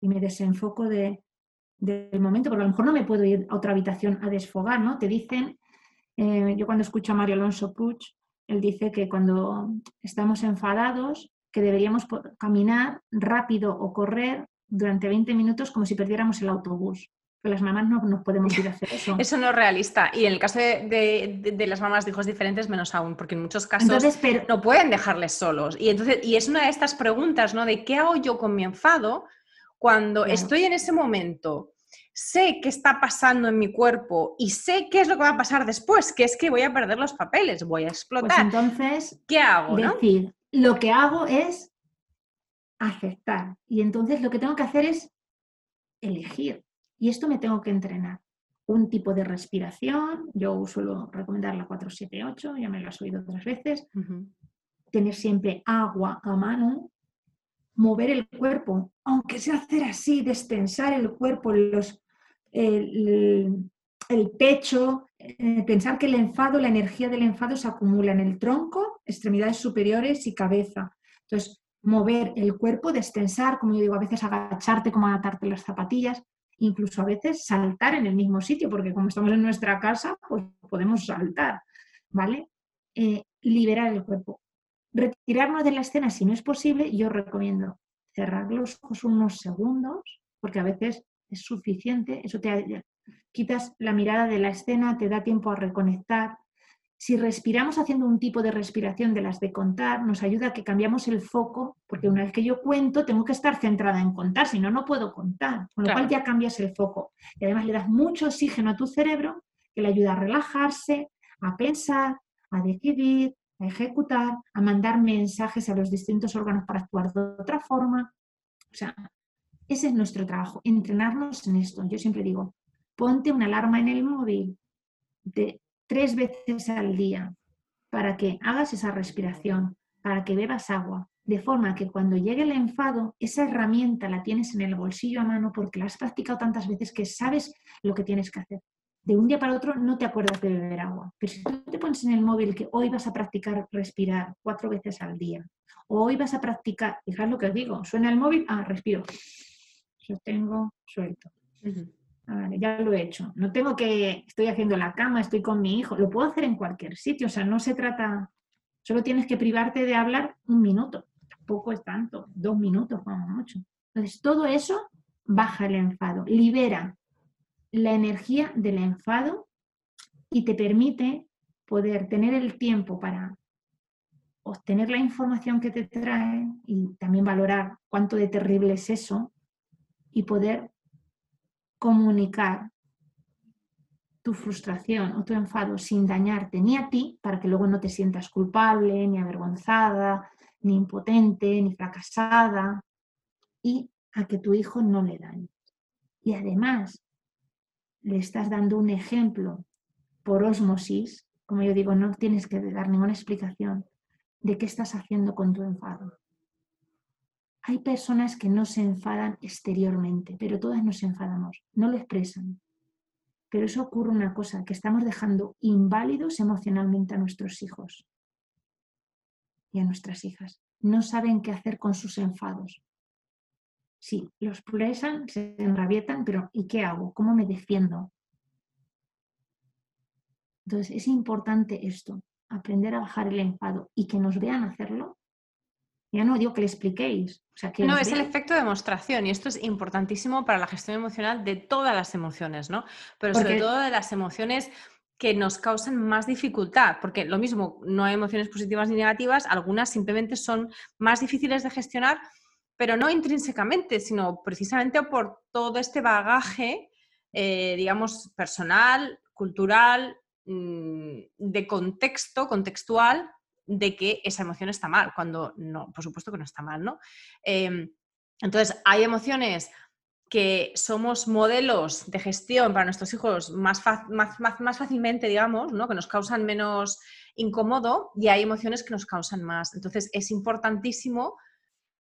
y me desenfoco de, del momento, porque a lo mejor no me puedo ir a otra habitación a desfogar, ¿no? Te dicen, eh, yo cuando escucho a Mario Alonso Puig, él dice que cuando estamos enfadados, que deberíamos caminar rápido o correr durante 20 minutos como si perdiéramos el autobús las mamás no nos podemos ir a hacer eso. (laughs) Eso no es realista. Y en el caso de, las mamás de hijos diferentes, menos aún, porque en muchos casos no pueden dejarles solos. Y, entonces, y es una de estas preguntas, ¿no? De qué hago yo con mi enfado cuando estoy en ese momento, sé qué está pasando en mi cuerpo y sé qué es lo que va a pasar después, que es que voy a perder los papeles, voy a explotar. Pues entonces, ¿qué hago? Decir, lo que hago es aceptar. Y entonces lo que tengo que hacer es elegir y esto me tengo que entrenar. Un tipo de respiración, yo suelo recomendar la 478, ya me lo has oído otras veces. Tener siempre agua a mano, mover el cuerpo, aunque sea hacer así, destensar el cuerpo, los, el, el pecho, eh, pensar que el enfado, la energía del enfado se acumula en el tronco, extremidades superiores y cabeza. Entonces, mover el cuerpo, destensar, como yo digo, a veces agacharte como atarte las zapatillas, incluso a veces saltar en el mismo sitio, porque como estamos en nuestra casa, pues podemos saltar, ¿vale? Eh, liberar el cuerpo. Retirarnos de la escena si no es posible, yo recomiendo cerrar los ojos unos segundos, porque a veces es suficiente, eso te quitas la mirada de la escena, te da tiempo a reconectar, si respiramos haciendo un tipo de respiración de las de contar, nos ayuda a que cambiamos el foco, porque una vez que yo cuento, tengo que estar centrada en contar, si no, no puedo contar. Con lo cual ya cambias el foco. Y además le das mucho oxígeno a tu cerebro que le ayuda a relajarse, a pensar, a decidir, a ejecutar, a mandar mensajes a los distintos órganos para actuar de otra forma. O sea, ese es nuestro trabajo, entrenarnos en esto. Yo siempre digo, ponte una alarma en el móvil de tres veces al día para que hagas esa respiración, para que bebas agua, de forma que cuando llegue el enfado, esa herramienta la tienes en el bolsillo a mano porque la has practicado tantas veces que sabes lo que tienes que hacer. De un día para otro no te acuerdas de beber agua, pero si tú te pones en el móvil que hoy vas a practicar respirar cuatro veces al día, o hoy vas a practicar, fijad lo que os digo, suena el móvil, ah, respiro, sostengo, suelto ya lo he hecho. No tengo que, estoy haciendo la cama, estoy con mi hijo, lo puedo hacer en cualquier sitio, o sea, no se trata, solo tienes que privarte de hablar un minuto, tampoco es tanto, dos minutos como mucho. Entonces, todo eso baja el enfado, libera la energía del enfado y te permite poder tener el tiempo para obtener la información que te trae y también valorar cuánto de terrible es eso y poder comunicar tu frustración o tu enfado sin dañarte ni a ti, para que luego no te sientas culpable, ni avergonzada, ni impotente, ni fracasada, y a que tu hijo no le dañe. Y además, le estás dando un ejemplo por osmosis, como yo digo, no tienes que dar ninguna explicación de qué estás haciendo con tu enfado. Hay personas que no se enfadan exteriormente, pero todas nos enfadamos, no lo expresan. Pero eso ocurre una cosa, que estamos dejando inválidos emocionalmente a nuestros hijos y a nuestras hijas. No saben qué hacer con sus enfados. Sí, los expresan, se enrabietan, pero ¿y qué hago? ¿Cómo me defiendo? Entonces es importante esto, aprender a bajar el enfado y que nos vean hacerlo ya no digo que le expliquéis. no, es el efecto de demostración y esto es importantísimo para la gestión emocional de todas las emociones, ¿no? Pero sobre todo de las emociones que nos causan más dificultad, porque lo mismo, no hay emociones positivas ni negativas, algunas simplemente son más difíciles de gestionar, pero no intrínsecamente, sino precisamente por todo este bagaje, eh, digamos, personal, cultural, mm, de contexto, contextual, de que esa emoción está mal, cuando no, por supuesto que no está mal, ¿no? Em, entonces, hay emociones que somos modelos de gestión para nuestros hijos más, más, más, fácilmente, digamos, ¿no? que nos causan menos incómodo y hay emociones que nos causan más. Entonces, es importantísimo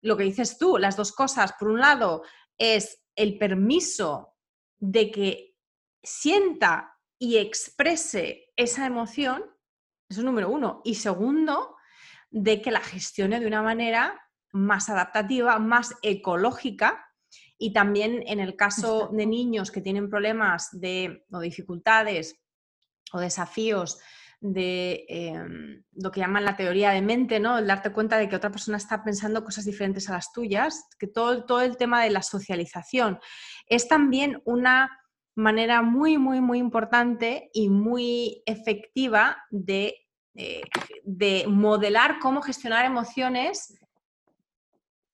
lo que dices tú, las dos cosas. Por un lado, es el permiso de que sienta y exprese esa emoción, eso es número uno. Y segundo, de que la gestione de una manera más adaptativa, más ecológica. Y también en el caso de niños que tienen problemas de, o dificultades o desafíos de em, lo que llaman la teoría de mente, ¿no? El darte cuenta de que otra persona está pensando cosas diferentes a las tuyas, que todo, todo el tema de la socialización es también una manera muy, muy, muy importante y muy efectiva de, eh, de modelar cómo gestionar emociones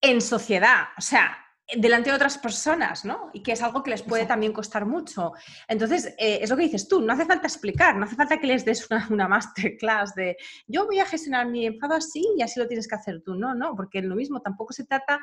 en sociedad. O sea, delante de otras personas, ¿no? Y que es algo que les puede también costar mucho. Entonces, eh, es lo que dices tú, no hace falta explicar, no hace falta que les des una, masterclass de yo voy a gestionar mi enfado así y así lo tienes que hacer tú. No, no, porque lo mismo tampoco se trata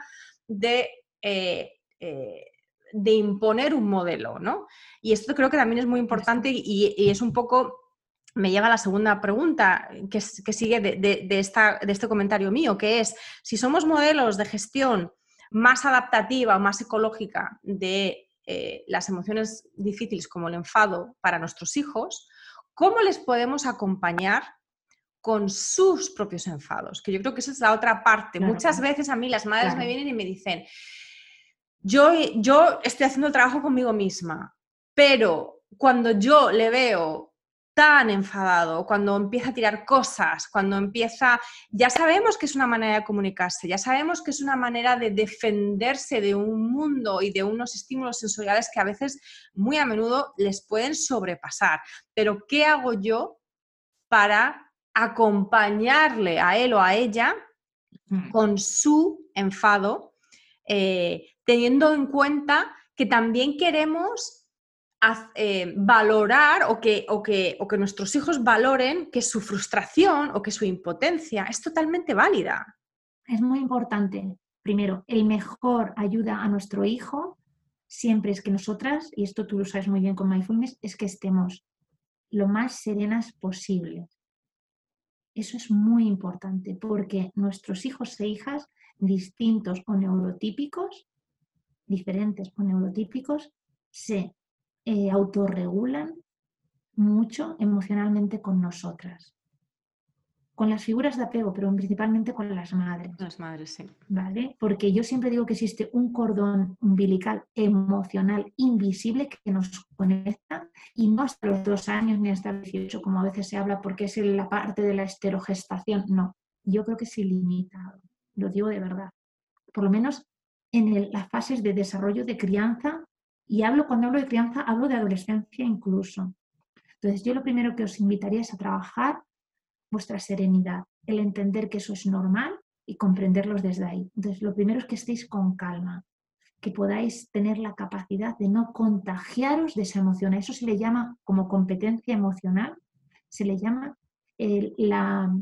de, eh, eh, de imponer un modelo, ¿no? Y esto creo que también es muy importante y, es un poco me lleva a la segunda pregunta que, sigue de, esta, de, este comentario mío, que es, si somos modelos de gestión más adaptativa o más ecológica de eh, las emociones difíciles como el enfado para nuestros hijos, ¿cómo les podemos acompañar con sus propios enfados? Que yo creo que esa es la otra parte. Muchas veces a mí las madres me vienen y me dicen, yo, yo estoy haciendo el trabajo conmigo misma, pero cuando yo le veo tan enfadado, cuando empieza a tirar cosas, cuando empieza, ya sabemos que es una manera de comunicarse, ya sabemos que es una manera de defenderse de un mundo y de unos estímulos sensoriales que a veces, muy a menudo, les pueden sobrepasar. Pero, ¿qué hago yo para acompañarle a él o a ella con su enfado, eh, teniendo en cuenta que también queremos eh, valorar o que, o, que, o que nuestros hijos valoren que su frustración o que su impotencia es totalmente válida. Es muy importante. Primero, el mejor ayuda a nuestro hijo siempre es que nosotras, y esto tú lo sabes muy bien con Mindfulness, es que estemos lo más serenas posible. Eso es muy importante porque nuestros hijos e hijas, distintos o neurotípicos, diferentes o neurotípicos, se eh, autorregulan mucho emocionalmente con nosotras. Con las figuras de apego, pero principalmente con las madres. Las madres, sí. ¿Vale? Porque yo siempre digo que existe un cordón umbilical emocional invisible que nos conecta y no hasta los dos años ni hasta los 18, como a veces se habla, porque es la parte de la esterogestación. No, yo creo que es ilimitado. Lo digo de verdad. Por lo menos en las fases de desarrollo de crianza y hablo, cuando hablo de crianza, hablo de adolescencia incluso. Entonces, yo lo primero que os invitaría es a trabajar vuestra serenidad, el entender que eso es normal y comprenderlos desde ahí. Entonces, lo primero es que estéis con calma, que podáis tener la capacidad de no contagiaros de esa emoción. A eso se le llama como competencia emocional, se le llama la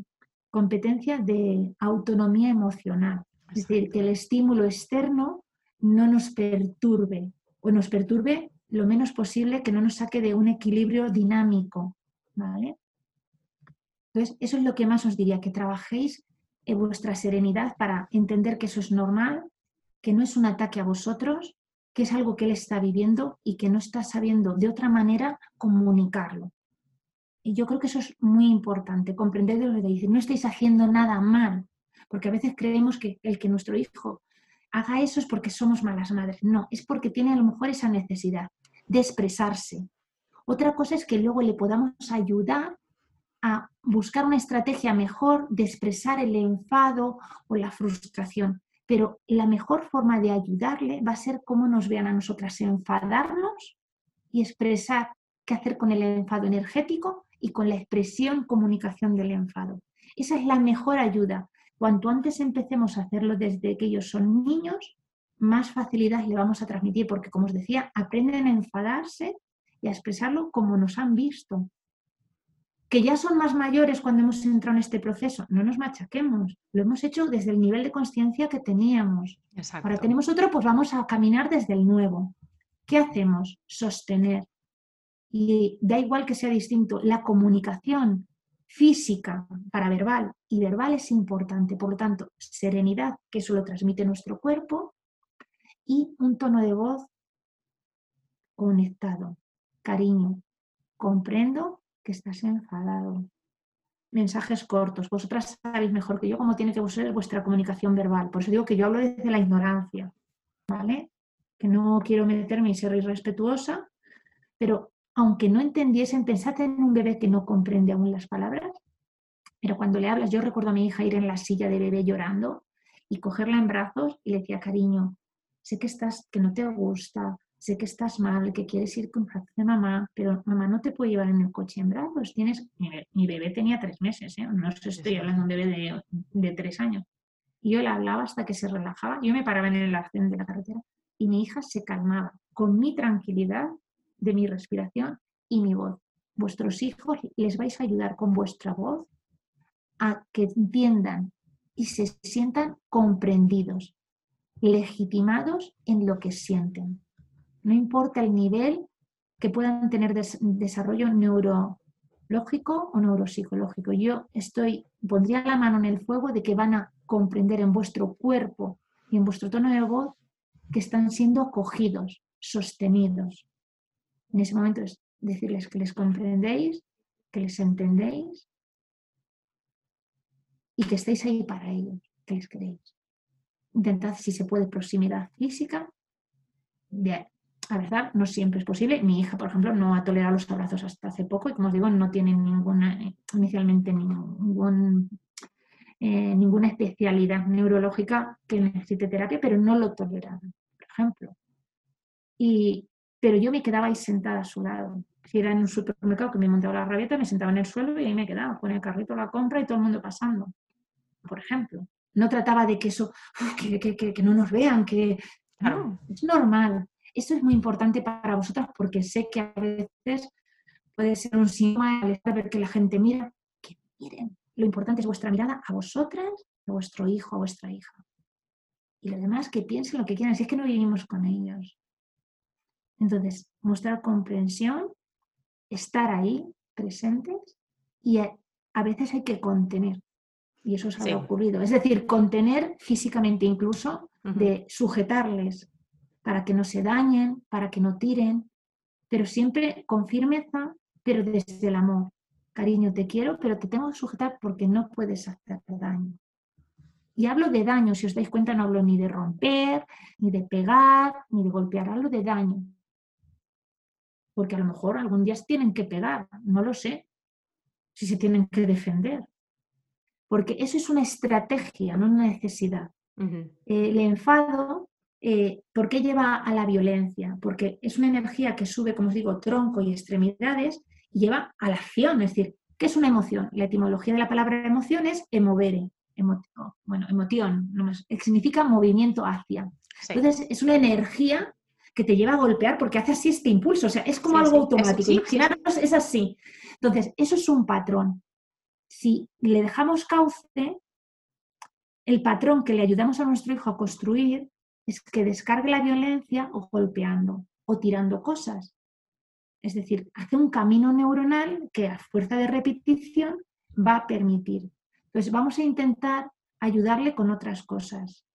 competencia de autonomía emocional. Es decir, que el estímulo externo no nos perturbe, o nos perturbe lo menos posible, que no nos saque de un equilibrio dinámico. ¿vale? Entonces, eso es lo que más os diría, que trabajéis en vuestra serenidad para entender que eso es normal, que no es un ataque a vosotros, que es algo que él está viviendo y que no está sabiendo de otra manera comunicarlo. Y yo creo que eso es muy importante, comprender de lo que dice, no estáis haciendo nada mal, porque a veces creemos que el que nuestro hijo haga eso es porque somos malas madres. No, es porque tiene a lo mejor esa necesidad de expresarse. Otra cosa es que luego le podamos ayudar a buscar una estrategia mejor de expresar el enfado o la frustración. Pero la mejor forma de ayudarle va a ser cómo nos vean a nosotras enfadarnos y expresar qué hacer con el enfado energético y con la expresión, comunicación del enfado. Esa es la mejor ayuda, Cuanto antes empecemos a hacerlo desde que ellos son niños, más facilidad le vamos a transmitir, porque como os decía, aprenden a enfadarse y a expresarlo como nos han visto. que ya son más mayores cuando hemos entrado en este proceso, no nos machaquemos, lo hemos hecho desde el nivel de conciencia que teníamos. Ahora tenemos otro, pues vamos a caminar desde el nuevo. ¿Qué hacemos? Sostener. Y da igual que sea distinto, la comunicación física para verbal y verbal es importante. Por lo tanto, serenidad, que eso lo transmite nuestro cuerpo, y un tono de voz conectado. Cariño, comprendo que estás enfadado. Mensajes cortos. Vosotras sabéis mejor que yo cómo tiene que ser vuestra comunicación verbal. Por eso digo que yo hablo desde la ignorancia, ¿vale? Que no quiero meterme y ser irrespetuosa, pero aunque no entendiesen, pensad en un bebé que no comprende aún las palabras, pero cuando le hablas, yo recuerdo a mi hija ir en la silla de bebé llorando y cogerla en brazos y le decía, cariño, sé que estás, que no te gusta, sé que estás mal, que quieres ir con de mamá, pero mamá no te puede llevar en el coche en brazos. Tienes, mi, bebé tenía tres meses, ¿eh? no estoy hablando de un bebé de, de, tres años. Y yo le hablaba hasta que se relajaba. Yo me paraba en el arcén de la carretera y mi hija se calmaba con mi tranquilidad de mi respiración y mi voz. Vuestros hijos les vais a ayudar con vuestra voz a que entiendan y se sientan comprendidos, legitimados en lo que sienten. No importa el nivel que puedan tener desarrollo neurológico o neuropsicológico. Yo estoy, pondría la mano en el fuego de que van a comprender en vuestro cuerpo y en vuestro tono de voz que están siendo acogidos, sostenidos, en ese momento es decirles que les comprendéis, que les entendéis y que estéis ahí para ellos, que les queréis. Intentad, si se puede, proximidad física. De, a verdad, no siempre es posible. Mi hija, por ejemplo, no ha tolerado los abrazos hasta hace poco y, como os digo, no tiene ninguna, inicialmente ningún, eh, ninguna especialidad neurológica que necesite terapia, pero no lo toleraba, por ejemplo. Y, pero yo me quedaba ahí sentada a su lado. Si era en un supermercado que me montaba la rabieta, me sentaba en el suelo y ahí me quedaba con el carrito la compra y todo el mundo pasando, por ejemplo. No trataba de que eso, que, no nos vean, que... No, es normal. Esto es muy importante para vosotras porque sé que a veces puede ser un síntoma de ver que la gente mira, que miren. Lo importante es vuestra mirada a vosotras, a vuestro hijo, a vuestra hija. Y lo demás, que piensen lo que quieran. Si es que no vivimos con ellos. Entonces, mostrar comprensión, estar ahí, presentes, y a, veces hay que contener. Y eso se ha ocurrido. Es decir, contener físicamente incluso, de sujetarles para que no se dañen, para que no tiren, pero siempre con firmeza, pero desde el amor. Cariño, te quiero, pero te tengo que sujetar porque no puedes hacer daño. Y hablo de daño, si os dais cuenta, no hablo ni de romper, ni de pegar, ni de golpear, hablo de daño porque a lo mejor algún día se tienen que pegar, no lo sé, si se tienen que defender. Porque eso es una estrategia, no una necesidad. el enfado, eh, ¿por qué lleva a la violencia? Porque es una energía que sube, como os digo, tronco y extremidades y lleva a la acción. Es decir, ¿qué es una emoción? La etimología de la palabra emoción es emovere. bueno, emoción, significa movimiento hacia. Entonces, es una energía que te lleva a golpear porque hace así este impulso. O sea, es como algo automático. Imaginaros, es así. Entonces, eso es un patrón. Si le dejamos cauce, el patrón que le ayudamos a nuestro hijo a construir es que descargue la violencia o golpeando o tirando cosas. Es decir, hace un camino neuronal que a fuerza de repetición va a permitir. Entonces, vamos a intentar ayudarle con otras cosas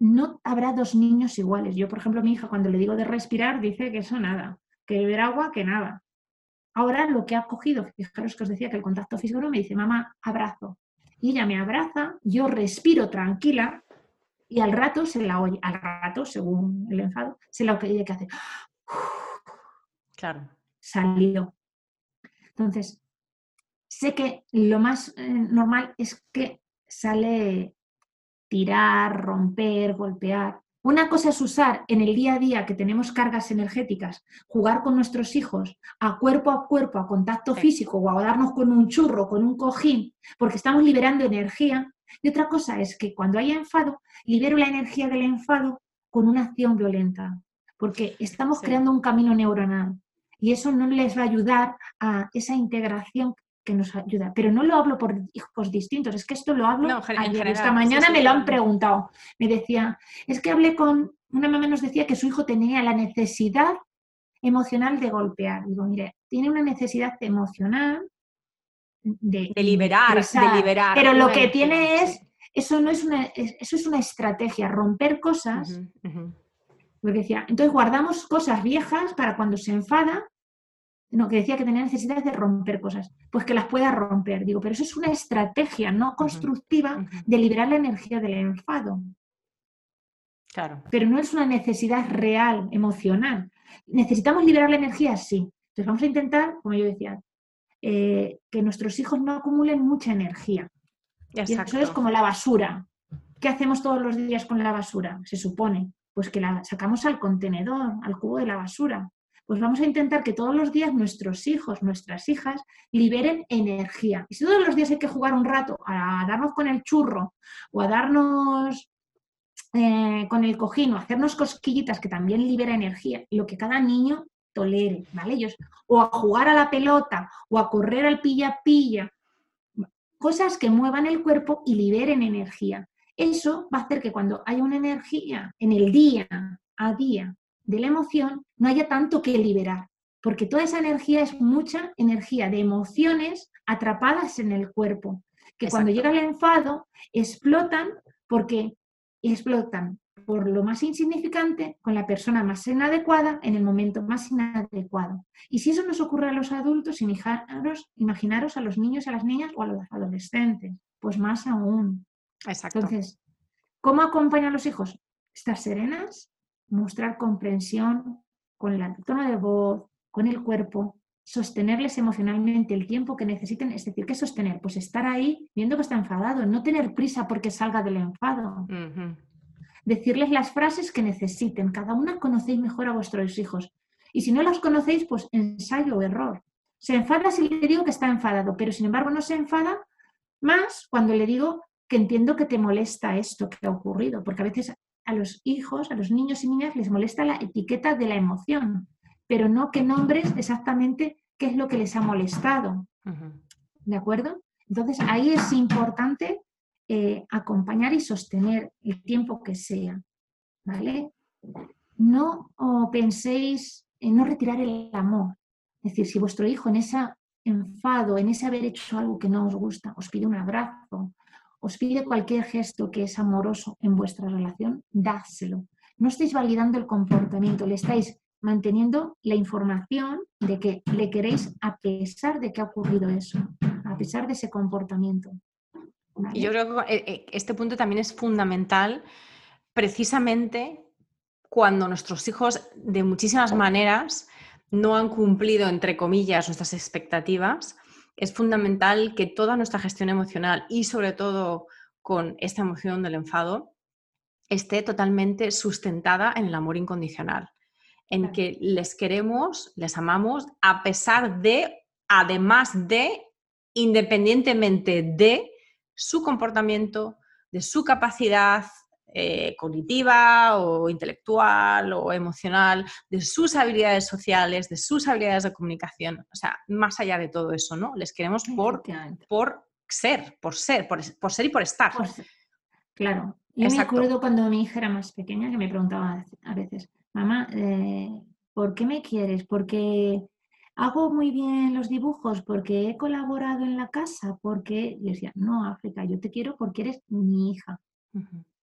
no habrá dos niños iguales. Yo, por ejemplo, mi hija cuando le digo de respirar dice que eso nada, que beber agua, que nada. Ahora lo que ha cogido, fijaros que os decía que el contacto físico no me dice, mamá, abrazo. Y ella me abraza, yo respiro tranquila y al rato se la oye, al rato, según el enfado, se la oye que hace. (sighs) Claro. Salió. Entonces, sé que lo más eh, normal es que sale tirar, romper, golpear. Una cosa es usar en el día a día que tenemos cargas energéticas, jugar con nuestros hijos a cuerpo a cuerpo, a contacto físico o a darnos con un churro, con un cojín, porque estamos liberando energía. Y otra cosa es que cuando hay enfado, libero la energía del enfado con una acción violenta, porque estamos creando un camino neuronal y eso no les va a ayudar a esa integración que nos ayuda. Pero no lo hablo por hijos distintos, es que esto lo hablo ayer. Esta mañana me lo han preguntado. Me decía, es que hablé con, una mamá nos decía que su hijo tenía la necesidad emocional de golpear. Digo, mire, tiene una necesidad emocional de, liberar, de liberar. Pero lo que tiene es, eso no es una, eso es una estrategia, romper cosas. Porque decía, entonces guardamos cosas viejas para cuando se enfada, no, que decía que tenía necesidad de romper cosas, pues que las pueda romper. Digo, pero eso es una estrategia no constructiva de liberar la energía del enfado. Claro. Pero no es una necesidad real, emocional. ¿Necesitamos liberar la energía? Sí. Entonces vamos a intentar, como yo decía, eh, que nuestros hijos no acumulen mucha energía. Y eso es como la basura. ¿Qué hacemos todos los días con la basura? Se supone, pues que la sacamos al contenedor, al cubo de la basura. Pues vamos a intentar que todos los días nuestros hijos, nuestras hijas, liberen energía. Y si todos los días hay que jugar un rato a darnos con el churro o a darnos eh, con el cojín o hacernos cosquillitas que también libera energía, lo que cada niño tolere, ¿vale? Ellos, o a jugar a la pelota o a correr al pilla-pilla, cosas que muevan el cuerpo y liberen energía. Eso va a hacer que cuando haya una energía en el día a día de la emoción, no haya tanto que liberar, porque toda esa energía es mucha energía de emociones atrapadas en el cuerpo, que cuando llega el enfado explotan porque explotan por lo más insignificante con la persona más inadecuada en el momento más inadecuado. Y si eso nos ocurre a los adultos, imaginaros, imaginaros a los niños, a las niñas o a los adolescentes, pues más aún. Exacto. Entonces, ¿cómo acompañan a los hijos? Estar serenas, mostrar comprensión con el tono de voz, con el cuerpo, sostenerles emocionalmente el tiempo que necesiten, es decir, ¿qué sostener? Pues estar ahí viendo que está enfadado, no tener prisa porque salga del enfado. Decirles las frases que necesiten, cada una conocéis mejor a vuestros hijos. Y si no las conocéis, pues ensayo o error. Se enfada si le digo que está enfadado, pero sin embargo no se enfada más cuando le digo que entiendo que te molesta esto que ha ocurrido, porque a veces a los hijos, a los niños y niñas les molesta la etiqueta de la emoción, pero no que nombres exactamente qué es lo que les ha molestado. ¿De acuerdo? Entonces ahí es importante eh, acompañar y sostener el tiempo que sea. ¿Vale? No penséis en no retirar el amor. Es decir, si vuestro hijo en ese enfado, en ese haber hecho algo que no os gusta, os pide un abrazo, os pide cualquier gesto que es amoroso en vuestra relación, dáselo. No estáis validando el comportamiento, le estáis manteniendo la información de que le queréis a pesar de que ha ocurrido eso, a pesar de ese comportamiento. Yo creo que eh, eh, este punto también es fundamental precisamente cuando nuestros hijos de muchísimas maneras no han cumplido, entre comillas, nuestras expectativas, es fundamental que toda nuestra gestión emocional y sobre todo con esta emoción del enfado esté totalmente sustentada en el amor incondicional en que les queremos, les amamos, a pesar de, además de, independientemente de su comportamiento, de su capacidad eh, cognitiva o intelectual o emocional, de sus habilidades sociales, de sus habilidades de comunicación. O sea, más allá de todo eso, ¿no? Les queremos por, por ser, por ser, por, ser y por estar. Claro. Yo me acuerdo cuando mi hija era más pequeña que me preguntaba a veces, mamá, eh, ¿por qué me quieres? Porque hago muy bien los dibujos, porque he colaborado en la casa, porque yo decía, no, África, yo te quiero porque eres mi hija.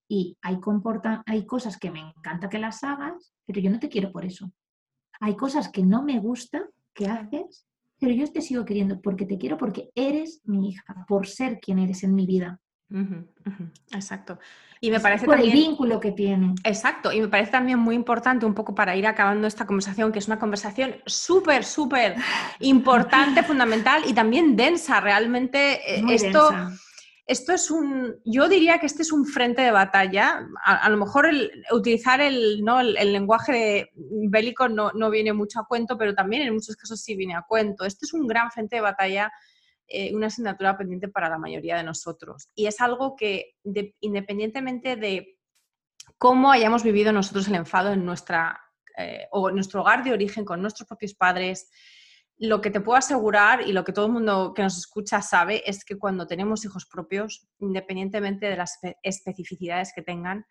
Y hay, comporta hay cosas que me encanta que las hagas, pero yo no te quiero por eso. Hay cosas que no me gusta que haces, pero yo te sigo queriendo porque te quiero porque eres mi hija, por ser quien eres en mi vida. Exacto. Y me parece por el vínculo que tiene. Exacto. Y me parece también muy importante, un poco para ir acabando esta conversación, que es una conversación súper, súper (laughs) importante, fundamental y también densa. Realmente eh, esto. Esto es un, yo diría que este es un frente de batalla. A, lo mejor el, utilizar el, ¿no? el, lenguaje bélico no, no, viene mucho a cuento, pero también en muchos casos sí viene a cuento. Este es un gran frente de batalla eh, una asignatura pendiente para la mayoría de nosotros. Y es algo que, independientemente de cómo hayamos vivido nosotros el enfado en nuestra, eh, o nuestro hogar de origen con nuestros propios padres, lo que te puedo asegurar y lo que todo el mundo que nos escucha sabe es que cuando tenemos hijos propios, independientemente de las especificidades que tengan,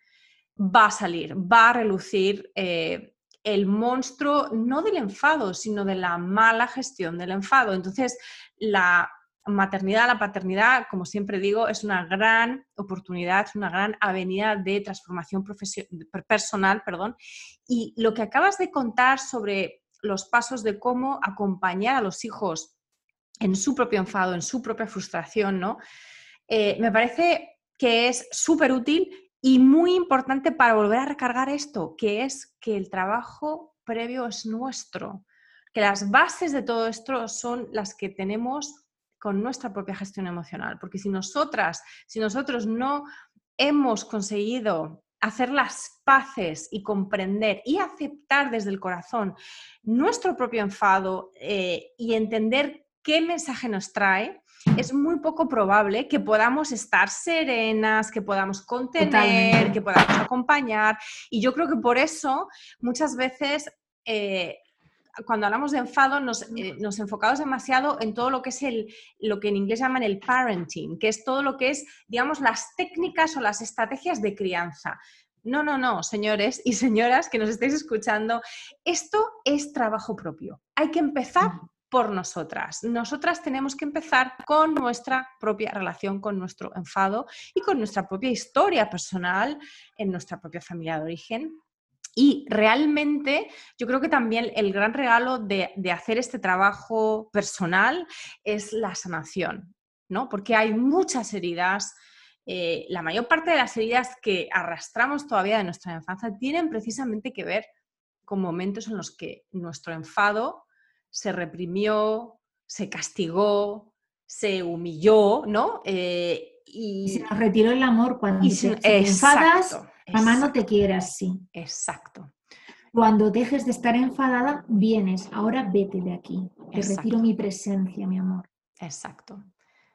va a salir, va a relucir eh, el monstruo, no del enfado, sino de la mala gestión del enfado. Entonces, la maternidad, la paternidad, como siempre digo, es una gran oportunidad, una gran avenida de transformación personal. Perdón. Y lo que acabas de contar sobre los pasos de cómo acompañar a los hijos en su propio enfado, en su propia frustración, ¿no? Eh, me parece que es súper útil y muy importante para volver a recargar esto, que es que el trabajo previo es nuestro, que las bases de todo esto son las que tenemos con nuestra propia gestión emocional, porque si nosotras, si nosotros no hemos conseguido hacer las paces y comprender y aceptar desde el corazón nuestro propio enfado eh, y entender qué mensaje nos trae, es muy poco probable que podamos estar serenas, que podamos contener, que podamos acompañar. Y yo creo que por eso muchas veces eh, cuando hablamos de enfado nos, eh, nos, enfocamos demasiado en todo lo que es el, lo que en inglés llaman el parenting, que es todo lo que es, digamos, las técnicas o las estrategias de crianza. No, no, no, señores y señoras que nos estáis escuchando, esto es trabajo propio. Hay que empezar por nosotras. Nosotras tenemos que empezar con nuestra propia relación con nuestro enfado y con nuestra propia historia personal en nuestra propia familia de origen y realmente yo creo que también el gran regalo de, hacer este trabajo personal es la sanación, ¿no? Porque hay muchas heridas. Eh, la mayor parte de las heridas que arrastramos todavía de nuestra infancia tienen precisamente que ver con momentos en los que nuestro enfado se reprimió, se castigó, se humilló, ¿no? Eh, y se nos retiró el amor cuando y te, enfadas Mamá no te quiere así. Exacto. Cuando dejes de estar enfadada, vienes. Ahora vete de aquí. Te retiro mi presencia, mi amor. Exacto.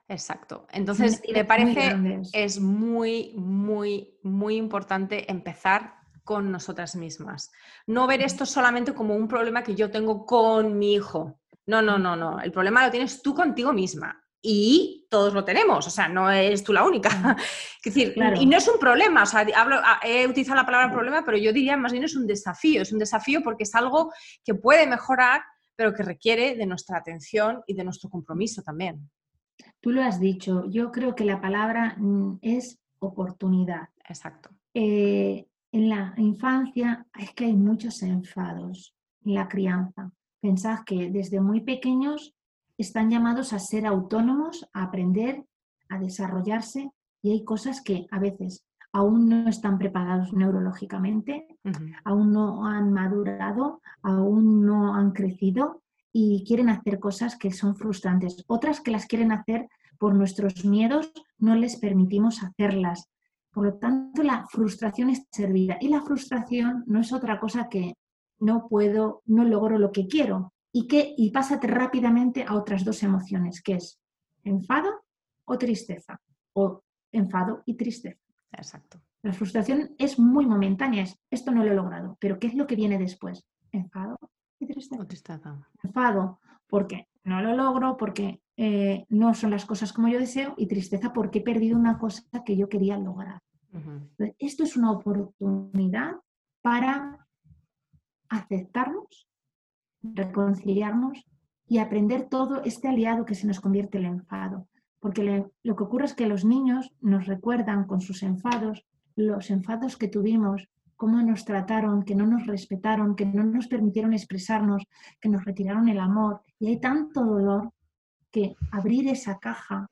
Exacto. Entonces, me parece es muy, muy, muy importante empezar con nosotras mismas. No ver esto solamente como un problema que yo tengo con mi hijo. No, no, no, no. El problema lo tienes tú contigo misma y todos lo tenemos, o sea, no eres tú la única. (laughs) es decir, y no es un problema, o sea, hablo, ah, he utilizado la palabra problema, pero yo diría más bien es un desafío, es un desafío porque es algo que puede mejorar, pero que requiere de nuestra atención y de nuestro compromiso también. Tú lo has dicho, yo creo que la palabra mm, es oportunidad. Exacto. Eh, en la infancia es que hay muchos enfados en la crianza. Pensad que desde muy pequeños están llamados a ser autónomos, a aprender, a desarrollarse y hay cosas que a veces aún no están preparados neurológicamente, aún no han madurado, aún no han crecido y quieren hacer cosas que son frustrantes. Otras que las quieren hacer por nuestros miedos, no les permitimos hacerlas. Por lo tanto, la frustración es servida y la frustración no es otra cosa que no puedo, no logro lo que quiero, y, que, y pásate rápidamente a otras dos emociones, que es enfado o tristeza, o enfado y tristeza. Exacto. La frustración es muy momentánea, es, esto no lo he logrado, pero ¿qué es lo que viene después? Enfado y tristeza. tristeza. Enfado porque no lo logro, porque eh, no son las cosas como yo deseo, y tristeza porque he perdido una cosa que yo quería lograr. Esto es una oportunidad para aceptarnos reconciliarnos y aprender todo este aliado que se nos convierte el enfado. Porque lo que ocurre es que los niños nos recuerdan con sus enfados los enfados que tuvimos, cómo nos trataron, que no nos respetaron, que no nos permitieron expresarnos, que nos retiraron el amor. Y hay tanto dolor que abrir esa caja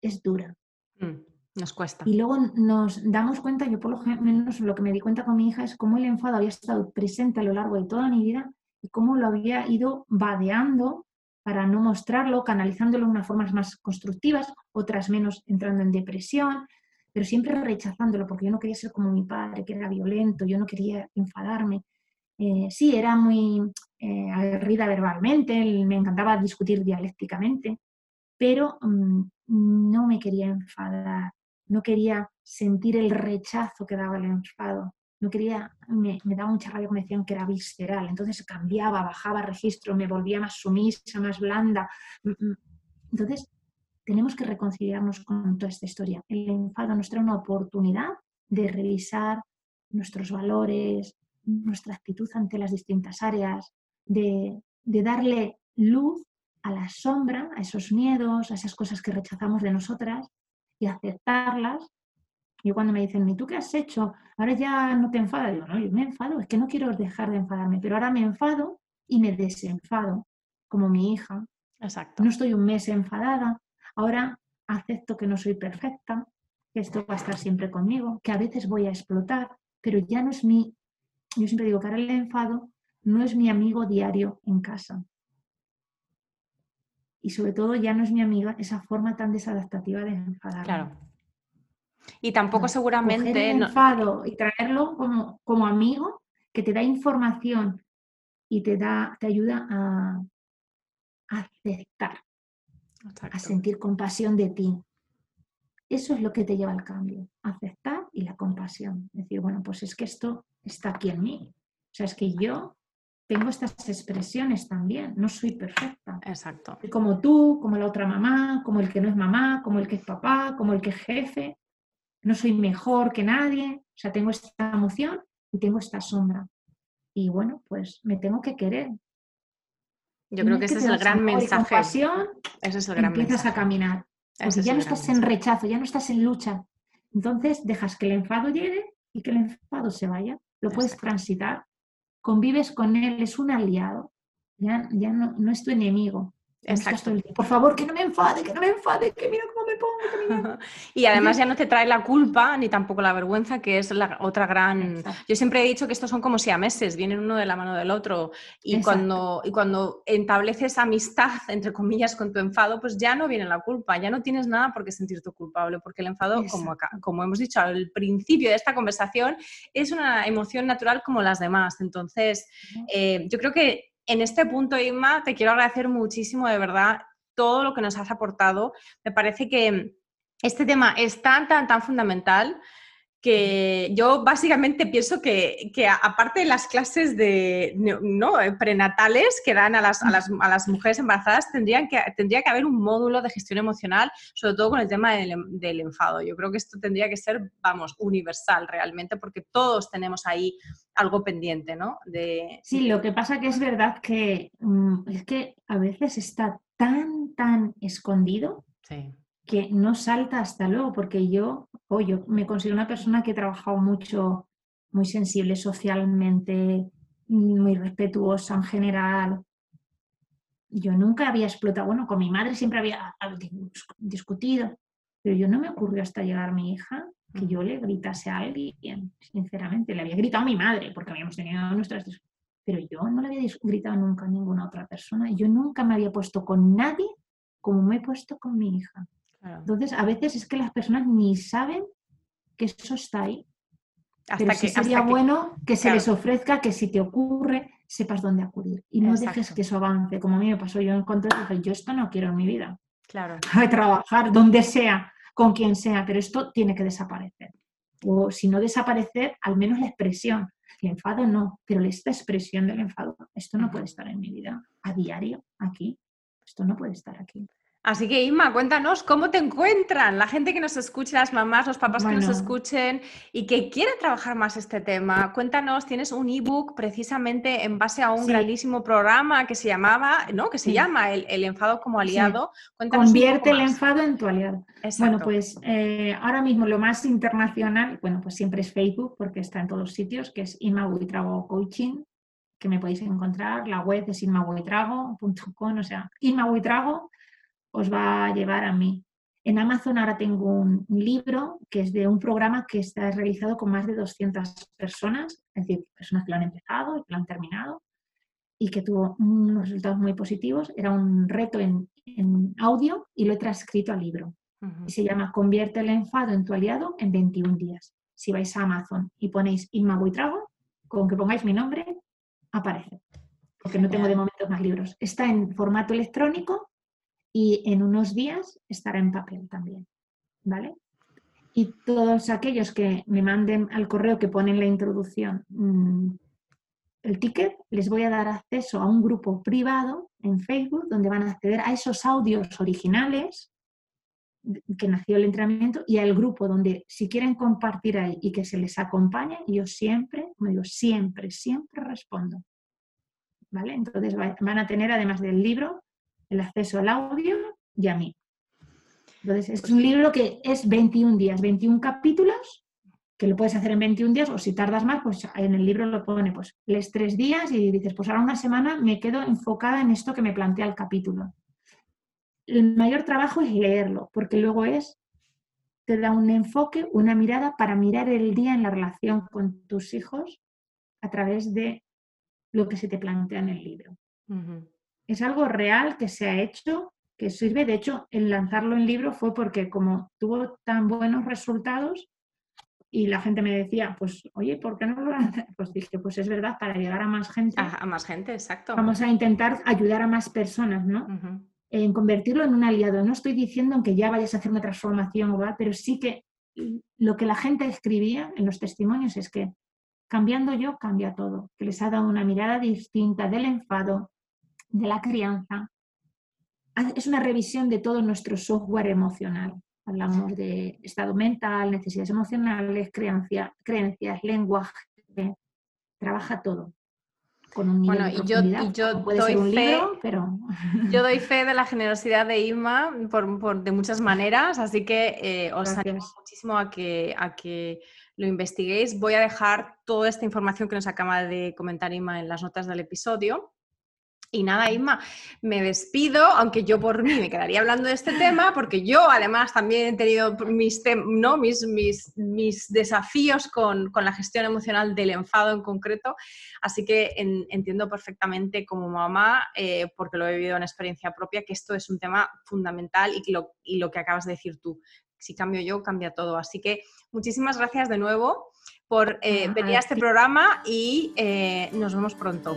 es dura. Mm, nos cuesta. Y luego nos damos cuenta, yo por lo menos lo que me di cuenta con mi hija es cómo el enfado había estado presente a lo largo de toda mi vida y cómo lo había ido vadeando para no mostrarlo, canalizándolo de unas formas más constructivas, otras menos entrando en depresión, pero siempre rechazándolo porque yo no quería ser como mi padre, que era violento, yo no quería enfadarme. Eh, sí, era muy eh, aguerrida verbalmente, me encantaba discutir dialécticamente, pero mm, no me quería enfadar, no quería sentir el rechazo que daba el enfado. No quería, me, me daba mucha rabia cuando decían que era visceral, entonces cambiaba, bajaba registro, me volvía más sumisa, más blanda. Mm, mm. Entonces, tenemos que reconciliarnos con toda esta historia. El enfado nos trae una oportunidad de revisar nuestros valores, nuestra actitud ante las distintas áreas, de darle luz a la sombra, a esos miedos, a esas cosas que rechazamos de nosotras y aceptarlas. Y cuando me dicen, ¿y tú qué has hecho? Ahora ya no te enfadas. Digo, no, yo me enfado, es que no quiero dejar de enfadarme, pero ahora me enfado y me desenfado, como mi hija. Exacto. No estoy un mes enfadada, ahora acepto que no soy perfecta, que esto va a estar siempre conmigo, que a veces voy a explotar, pero ya no es mi, yo siempre digo que ahora el enfado no es mi amigo diario en casa. Y sobre todo ya no es mi amiga esa forma tan desadaptativa de enfadar. Claro. Y tampoco seguramente... el enfado y traerlo como, como amigo que te da información y te, da, te ayuda a, aceptar, a sentir compasión de ti. Eso es lo que te lleva al cambio, aceptar y la compasión. Decir, bueno, pues es que esto está aquí en mí. O sea, es que yo tengo estas expresiones también, no soy perfecta. Exacto. Como tú, como la otra mamá, como el que no es mamá, como el que es papá, como el que es jefe. No soy mejor que nadie. O sea, tengo esta emoción y tengo esta sombra. Y bueno, pues me tengo que querer. Yo creo que ese es el gran mensaje. Ese es el gran empiezas a caminar. Porque ya no estás en rechazo, ya no estás en lucha. Entonces dejas que el enfado llegue y que el enfado se vaya. Lo puedes transitar convives con él, es un aliado, ya, ya no, no es tu enemigo. Exacto. Por favor, que no me enfade, que no me enfade, que mira cómo (laughs) y además ya no te trae la culpa ni tampoco la vergüenza, que es la otra gran... Yo siempre he dicho que estos son como si a meses, vienen uno de la mano del otro. Y cuando, y cuando estableces amistad, entre comillas, con tu enfado, pues ya no viene la culpa, ya no tienes nada por qué sentirte culpable, porque el enfado, como, como hemos dicho al principio de esta conversación, es una emoción natural como las demás. Entonces, eh, yo creo que en este punto, Inma, te quiero agradecer muchísimo, de verdad, todo lo que nos has aportado. Me parece que este tema es tan, tan, tan fundamental que yo básicamente pienso que, aparte de las clases de ¿no? Eh, prenatales que dan a las, a, las, a las, mujeres embarazadas, tendrían que, tendría que haber un módulo de gestión emocional, sobre todo con el tema del, del, enfado. Yo creo que esto tendría que ser, vamos, universal realmente, porque todos tenemos ahí algo pendiente, ¿no? De... Sí, lo que pasa que es verdad que mm, es que a veces está tan, tan escondido. Sí que no salta hasta luego, porque yo, o yo me considero una persona que he trabajado mucho, muy sensible socialmente, muy respetuosa en general. Yo nunca había explotado, bueno, con mi madre siempre había discutido, pero yo no me ocurrió hasta llegar mi hija que yo le gritase a alguien, sinceramente. Le había gritado a mi madre, porque habíamos tenido nuestras pero yo no le había gritado nunca a ninguna otra persona. Yo nunca me había puesto con nadie como me he puesto con mi hija. Entonces, a veces es que las personas ni saben que eso está ahí. Hasta Pero que, sería bueno que, se les ofrezca que si te ocurre, sepas dónde acudir. Y no dejes que eso avance. Como a mí me pasó, yo encontré dije, yo esto no quiero en mi vida. Claro. (laughs) A trabajar donde sea, con quien sea, pero esto tiene que desaparecer. O si no desaparecer, al menos la expresión. El enfado no, pero esta expresión del enfado, esto no puede estar en mi vida a diario, aquí. Esto no puede estar aquí. Así que Inma, cuéntanos cómo te encuentran la gente que nos escuche, las mamás, los papás que nos escuchen y que quieren trabajar más este tema. Cuéntanos, tienes un ebook precisamente en base a un grandísimo programa que se llamaba, ¿no? Que se llama el, enfado como aliado. Convierte el enfado en tu aliado. Bueno, pues eh, ahora mismo lo más internacional, bueno, pues siempre es Facebook porque está en todos los sitios, que es Inma Buitrago Coaching, que me podéis encontrar. La web es inmabuitrago.com, o sea, Inma Buitrago os va a llevar a mí. En Amazon ahora tengo un libro que es de un programa que está realizado con más de 200 personas, es decir, personas que lo han empezado y que lo han terminado y que tuvo unos resultados muy positivos. Era un reto en, audio y lo he transcrito al libro. Y se llama Convierte el enfado en tu aliado en 21 días. Si vais a Amazon y ponéis Inma Buitrago, con que pongáis mi nombre, aparece. Porque no tengo de momento más libros. Está en formato electrónico y en unos días estará en papel también. ¿Vale? Y todos aquellos que me manden al correo que ponen la introducción mm, el ticket, les voy a dar acceso a un grupo privado en Facebook donde van a acceder a esos audios originales que nació el entrenamiento y al grupo donde si quieren compartir ahí y que se les acompañe, yo siempre, me digo, siempre, siempre respondo. ¿Vale? Entonces van a tener, además del libro, el acceso al audio y a mí. Entonces, es un libro que es 21 días, 21 capítulos, que lo puedes hacer en 21 días, o si tardas más, pues en el libro lo pone, pues lees tres días y dices, pues ahora una semana me quedo enfocada en esto que me plantea el capítulo. El mayor trabajo es leerlo, porque luego es, te da un enfoque, una mirada para mirar el día en la relación con tus hijos a través de lo que se te plantea en el libro. Es algo real que se ha hecho, que sirve. De hecho, el lanzarlo en libro fue porque como tuvo tan buenos resultados y la gente me decía, pues, oye, ¿por qué no lo lanzas? (laughs) Pues dije, pues es verdad, para llegar a más gente. A, más gente, exacto. Vamos a intentar ayudar a más personas, ¿no? En convertirlo en un aliado. No estoy diciendo que ya vayas a hacer una transformación, pero sí que lo que la gente escribía en los testimonios es que cambiando yo, cambia todo, que les ha dado una mirada distinta del enfado, de la crianza. Es una revisión de todo nuestro software emocional. Hablamos de estado mental, necesidades emocionales, creencia, creencias, lenguaje, trabaja todo. Con un nivel bueno, y yo, y yo doy fe, pero... yo (laughs) doy fe de la generosidad de Irma por, de muchas maneras, así que eh, os animo muchísimo a que, a que lo investiguéis. Voy a dejar toda esta información que nos acaba de comentar Irma en las notas del episodio. Y nada, Isma, me despido, aunque yo por mí me quedaría hablando de este tema, porque yo además también he tenido mis, ¿no? mis, mis, mis desafíos con, con, la gestión emocional del enfado en concreto, así que entiendo perfectamente como mamá, eh, porque lo he vivido en experiencia propia, que esto es un tema fundamental y, lo, y lo que acabas de decir tú. Si cambio yo, cambia todo. Así que muchísimas gracias de nuevo por eh, venir a este programa y eh, nos vemos pronto.